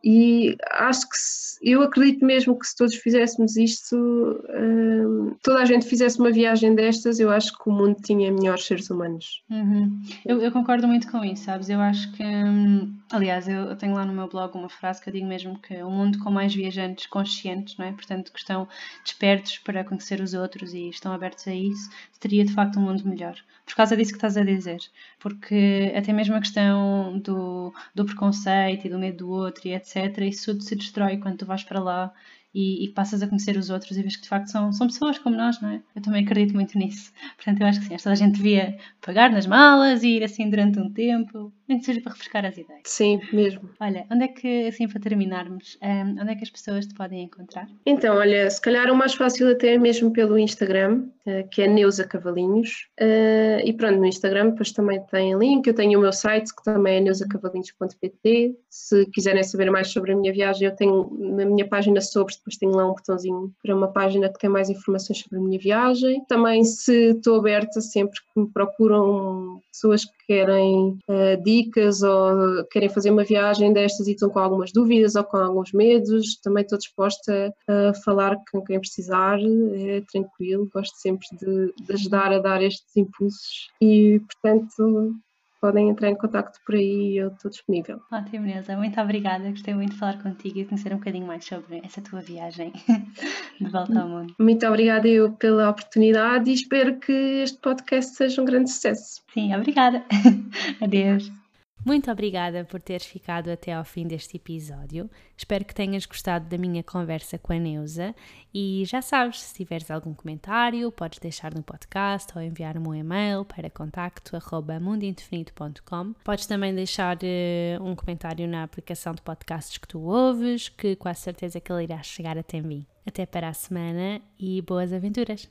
E acho que se, eu acredito mesmo que se todos fizéssemos isto, hum, toda a gente fizesse uma viagem destas, eu acho que o mundo tinha melhores seres humanos. Uhum. Eu, eu, concordo muito com isso, sabes? Eu acho que, hum, aliás, eu, tenho lá no meu blog uma frase que eu digo mesmo que um mundo com mais viajantes conscientes, não é? Portanto, que estão despertos para conhecer os outros e estão abertos a isso, teria de facto um mundo melhor por causa disso que estás a dizer. Porque até mesmo a questão do, do preconceito e do medo do outro e etc., isso tudo se destrói quando tu vais para lá e, e, passas a conhecer os outros e vês que de facto são, são pessoas como nós, não é? Eu também acredito muito nisso. Portanto, eu acho que sim, esta gente devia pagar nas malas e ir assim durante um tempo, nem que seja para refrescar as ideias. Sim, mesmo. Olha, onde é que, assim, para terminarmos, um, onde é que as pessoas te podem encontrar? Então, olha, se calhar o mais fácil até é mesmo pelo Instagram, uh, que é Neuza Cavalinhos. Uh, e pronto, no Instagram depois também tem link. Eu tenho o meu site, que também é neusacavalinhos.pt. Se quiserem saber mais sobre a minha viagem, eu tenho na minha página sobre depois tenho lá um botãozinho para uma página que tem mais informações sobre a minha viagem. Também se estou aberta sempre que me procuram pessoas que querem uh, dicas ou querem fazer uma viagem destas e estão com algumas dúvidas ou com alguns medos, também estou disposta a falar com quem precisar, é tranquilo, gosto sempre de, de ajudar a dar estes impulsos e, portanto, podem entrar em contato por aí eu estou disponível. Ótimo, Neuza. Muito obrigada. Gostei muito de falar contigo e conhecer um bocadinho mais sobre essa tua viagem de volta ao mundo. Muito obrigada eu pela oportunidade e espero que este podcast seja um grande sucesso. Sim, obrigada. Adeus. Muito obrigada por teres ficado até ao fim deste episódio. Espero que tenhas gostado da minha conversa com a Neuza e já sabes, se tiveres algum comentário, podes deixar no podcast ou enviar-me um e-mail para contacto@mundoindefinito.com. Podes também deixar uh, um comentário na aplicação de podcasts que tu ouves, que com a certeza que ele irá chegar até mim. Até para a semana e boas aventuras!